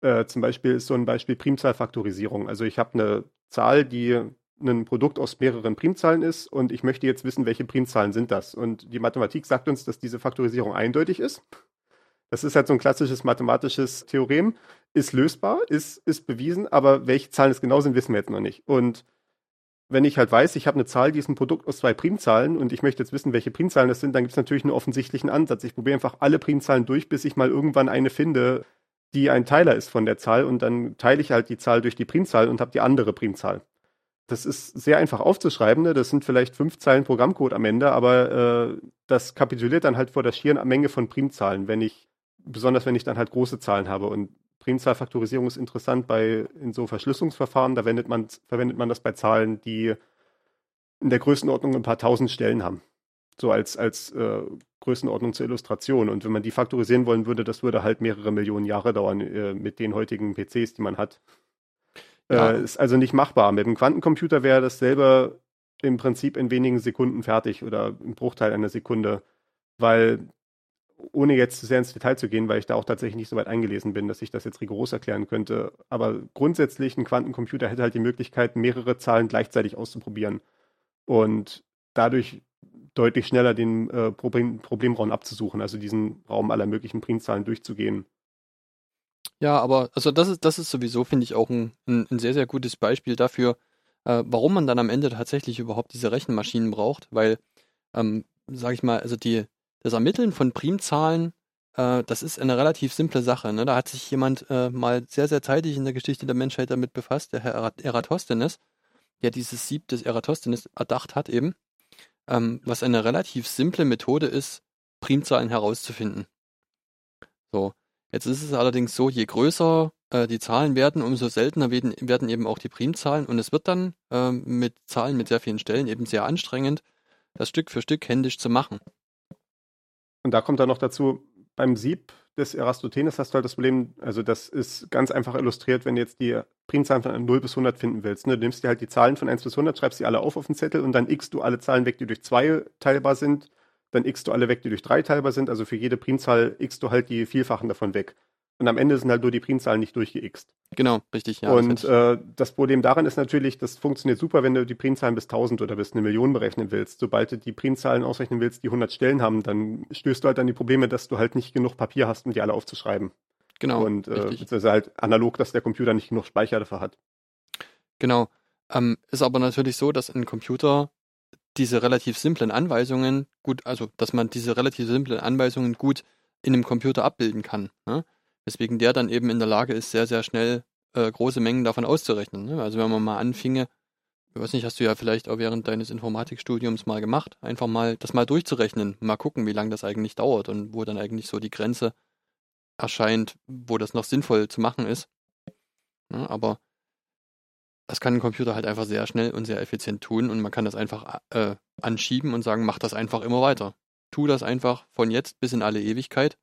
Äh, zum Beispiel ist so ein Beispiel Primzahlfaktorisierung. Also ich habe eine Zahl, die ein Produkt aus mehreren Primzahlen ist und ich möchte jetzt wissen, welche Primzahlen sind das. Und die Mathematik sagt uns, dass diese Faktorisierung eindeutig ist. Das ist halt so ein klassisches mathematisches Theorem, ist lösbar, ist, ist bewiesen, aber welche Zahlen es genau sind, wissen wir jetzt noch nicht. Und wenn ich halt weiß, ich habe eine Zahl, die ist ein Produkt aus zwei Primzahlen und ich möchte jetzt wissen, welche Primzahlen das sind, dann gibt es natürlich einen offensichtlichen Ansatz. Ich probiere einfach alle Primzahlen durch, bis ich mal irgendwann eine finde, die ein Teiler ist von der Zahl und dann teile ich halt die Zahl durch die Primzahl und habe die andere Primzahl. Das ist sehr einfach aufzuschreiben, ne? das sind vielleicht fünf Zeilen Programmcode am Ende, aber äh, das kapituliert dann halt vor der schieren Menge von Primzahlen, wenn ich, besonders wenn ich dann halt große Zahlen habe und Primzahlfaktorisierung ist interessant bei in so Verschlüsselungsverfahren, da verwendet man, verwendet man das bei Zahlen, die in der Größenordnung ein paar tausend Stellen haben. So als, als äh, Größenordnung zur Illustration. Und wenn man die faktorisieren wollen würde, das würde halt mehrere Millionen Jahre dauern äh, mit den heutigen PCs, die man hat. Äh, ja. Ist also nicht machbar. Mit dem Quantencomputer wäre das selber im Prinzip in wenigen Sekunden fertig oder im Bruchteil einer Sekunde, weil ohne jetzt zu sehr ins Detail zu gehen, weil ich da auch tatsächlich nicht so weit eingelesen bin, dass ich das jetzt rigoros erklären könnte. Aber grundsätzlich, ein Quantencomputer hätte halt die Möglichkeit, mehrere Zahlen gleichzeitig auszuprobieren und dadurch deutlich schneller den äh, Problem, Problemraum abzusuchen, also diesen Raum aller möglichen Primzahlen durchzugehen. Ja, aber also das ist, das ist sowieso, finde ich, auch ein, ein, ein, sehr, sehr gutes Beispiel dafür, äh, warum man dann am Ende tatsächlich überhaupt diese Rechenmaschinen braucht, weil, ähm, sage ich mal, also die, das Ermitteln von Primzahlen, äh, das ist eine relativ simple Sache. Ne? Da hat sich jemand äh, mal sehr, sehr zeitig in der Geschichte der Menschheit damit befasst, der Herr Eratosthenes, der dieses Sieb des Eratosthenes erdacht hat eben, ähm, was eine relativ simple Methode ist, Primzahlen herauszufinden. So, jetzt ist es allerdings so, je größer äh, die Zahlen werden, umso seltener werden, werden, eben auch die Primzahlen und es wird dann äh, mit Zahlen mit sehr vielen Stellen eben sehr anstrengend, das Stück für Stück händisch zu machen. Und da kommt dann noch dazu, beim Sieb des Eratosthenes hast du halt das Problem, also das ist ganz einfach illustriert, wenn du jetzt die Primzahlen von 0 bis 100 finden willst. Ne? Du nimmst dir halt die Zahlen von 1 bis 100, schreibst sie alle auf auf den Zettel und dann x du alle Zahlen weg, die durch 2 teilbar sind, dann x du alle weg, die durch 3 teilbar sind. Also für jede Primzahl x du halt die Vielfachen davon weg. Und am Ende sind halt nur die Primzahlen nicht durchgeixt. Genau, richtig, ja. Und das, äh, das Problem daran ist natürlich, das funktioniert super, wenn du die Primzahlen bis 1000 oder bis eine Million berechnen willst. Sobald du die Primzahlen ausrechnen willst, die 100 Stellen haben, dann stößt du halt an die Probleme, dass du halt nicht genug Papier hast, um die alle aufzuschreiben. Genau. Und äh, beziehungsweise halt analog, dass der Computer nicht genug Speicher dafür hat. Genau. Ähm, ist aber natürlich so, dass ein Computer diese relativ simplen Anweisungen gut, also dass man diese relativ simplen Anweisungen gut in einem Computer abbilden kann. Ne? Weswegen der dann eben in der Lage ist, sehr, sehr schnell äh, große Mengen davon auszurechnen. Ne? Also wenn man mal anfinge, ich weiß nicht, hast du ja vielleicht auch während deines Informatikstudiums mal gemacht, einfach mal das mal durchzurechnen, mal gucken, wie lange das eigentlich dauert und wo dann eigentlich so die Grenze erscheint, wo das noch sinnvoll zu machen ist. Ja, ne? aber das kann ein Computer halt einfach sehr schnell und sehr effizient tun und man kann das einfach äh, anschieben und sagen, mach das einfach immer weiter. Tu das einfach von jetzt bis in alle Ewigkeit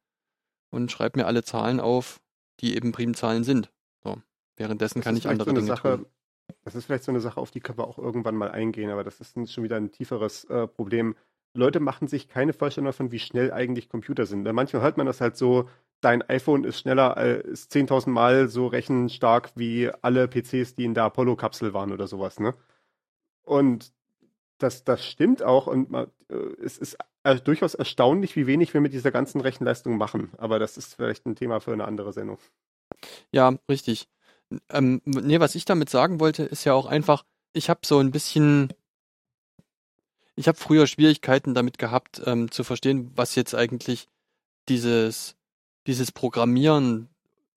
und schreibe mir alle Zahlen auf, die eben Primzahlen sind. So. Währenddessen das kann ich andere so Dinge Sache, tun. Das ist vielleicht so eine Sache, auf die können wir auch irgendwann mal eingehen, aber das ist schon wieder ein tieferes äh, Problem. Leute machen sich keine Vorstellung davon, wie schnell eigentlich Computer sind. Weil manchmal hört man das halt so, dein iPhone ist schneller, äh, ist 10.000 Mal so rechenstark wie alle PCs, die in der Apollo-Kapsel waren oder sowas, ne? Und das, das stimmt auch und man, äh, es ist äh, durchaus erstaunlich, wie wenig wir mit dieser ganzen Rechenleistung machen. Aber das ist vielleicht ein Thema für eine andere Sendung. Ja, richtig. Ähm, nee, was ich damit sagen wollte, ist ja auch einfach, ich habe so ein bisschen, ich habe früher Schwierigkeiten damit gehabt, ähm, zu verstehen, was jetzt eigentlich dieses, dieses Programmieren,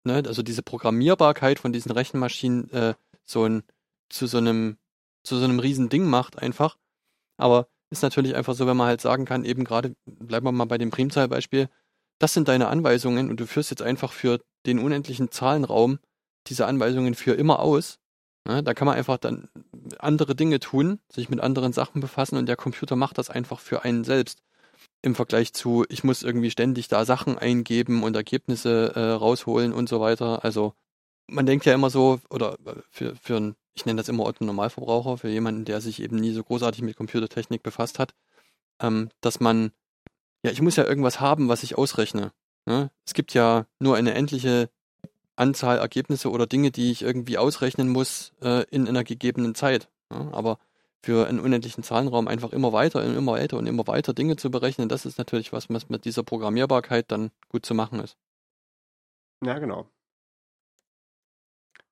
ne, also diese Programmierbarkeit von diesen Rechenmaschinen äh, so ein, zu so einem, zu so einem riesen Ding macht einfach. Aber ist natürlich einfach so, wenn man halt sagen kann, eben gerade, bleiben wir mal bei dem Primzahlbeispiel, das sind deine Anweisungen und du führst jetzt einfach für den unendlichen Zahlenraum diese Anweisungen für immer aus. Ne? Da kann man einfach dann andere Dinge tun, sich mit anderen Sachen befassen und der Computer macht das einfach für einen selbst. Im Vergleich zu, ich muss irgendwie ständig da Sachen eingeben und Ergebnisse äh, rausholen und so weiter. Also man denkt ja immer so, oder äh, für, für einen, ich nenne das immer Otto Normalverbraucher, für jemanden, der sich eben nie so großartig mit Computertechnik befasst hat, ähm, dass man, ja, ich muss ja irgendwas haben, was ich ausrechne. Ne? Es gibt ja nur eine endliche Anzahl Ergebnisse oder Dinge, die ich irgendwie ausrechnen muss äh, in einer gegebenen Zeit. Ja? Aber für einen unendlichen Zahlenraum einfach immer weiter und immer weiter und immer weiter Dinge zu berechnen, das ist natürlich was, was mit dieser Programmierbarkeit dann gut zu machen ist. Ja, genau.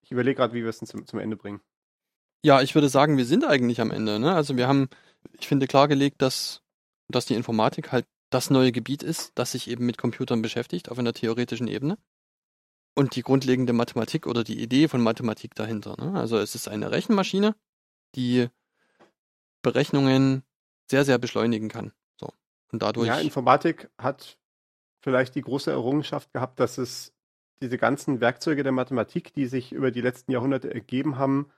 Ich überlege gerade, wie wir es zum, zum Ende bringen. Ja, ich würde sagen, wir sind eigentlich am Ende. Ne? Also wir haben, ich finde, klargelegt, dass, dass die Informatik halt das neue Gebiet ist, das sich eben mit Computern beschäftigt auf einer theoretischen Ebene. Und die grundlegende Mathematik oder die Idee von Mathematik dahinter. Ne? Also es ist eine Rechenmaschine, die Berechnungen sehr, sehr beschleunigen kann. So. Und dadurch. Ja, Informatik hat vielleicht die große Errungenschaft gehabt, dass es diese ganzen Werkzeuge der Mathematik, die sich über die letzten Jahrhunderte ergeben haben,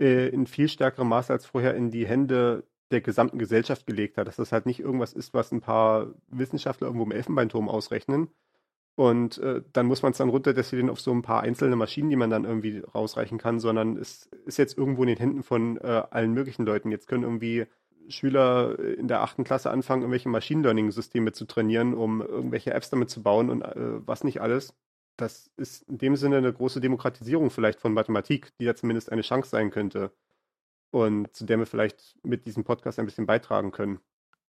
äh, in viel stärkerem Maße als vorher in die Hände der gesamten Gesellschaft gelegt hat. Dass das halt nicht irgendwas ist, was ein paar Wissenschaftler irgendwo im Elfenbeinturm ausrechnen. Und äh, dann muss man es dann runterdestillieren auf so ein paar einzelne Maschinen, die man dann irgendwie rausreichen kann, sondern es ist jetzt irgendwo in den Händen von äh, allen möglichen Leuten. Jetzt können irgendwie Schüler in der achten Klasse anfangen, irgendwelche Machine Learning-Systeme zu trainieren, um irgendwelche Apps damit zu bauen und äh, was nicht alles. Das ist in dem Sinne eine große Demokratisierung vielleicht von Mathematik, die ja zumindest eine Chance sein könnte und zu der wir vielleicht mit diesem Podcast ein bisschen beitragen können.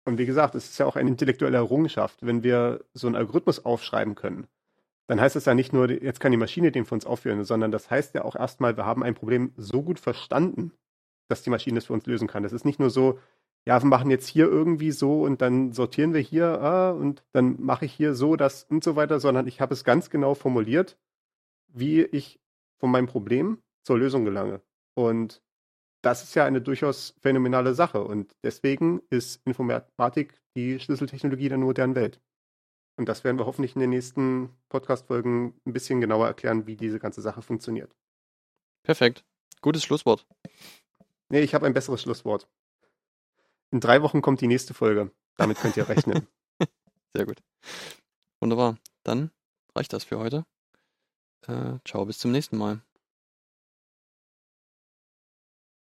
Und wie gesagt, es ist ja auch eine intellektuelle Errungenschaft, wenn wir so einen Algorithmus aufschreiben können. Dann heißt das ja nicht nur, jetzt kann die Maschine den für uns aufführen, sondern das heißt ja auch erstmal, wir haben ein Problem so gut verstanden, dass die Maschine es für uns lösen kann. Das ist nicht nur so, ja, wir machen jetzt hier irgendwie so und dann sortieren wir hier ah, und dann mache ich hier so das und so weiter, sondern ich habe es ganz genau formuliert, wie ich von meinem Problem zur Lösung gelange. Und das ist ja eine durchaus phänomenale Sache und deswegen ist Informatik die Schlüsseltechnologie der modernen Welt. Und das werden wir hoffentlich in den nächsten Podcast-Folgen ein bisschen genauer erklären, wie diese ganze Sache funktioniert. Perfekt. Gutes Schlusswort. Nee, ich habe ein besseres Schlusswort. In drei Wochen kommt die nächste Folge. Damit könnt ihr rechnen. Sehr gut. Wunderbar. Dann reicht das für heute. Äh, ciao, bis zum nächsten Mal.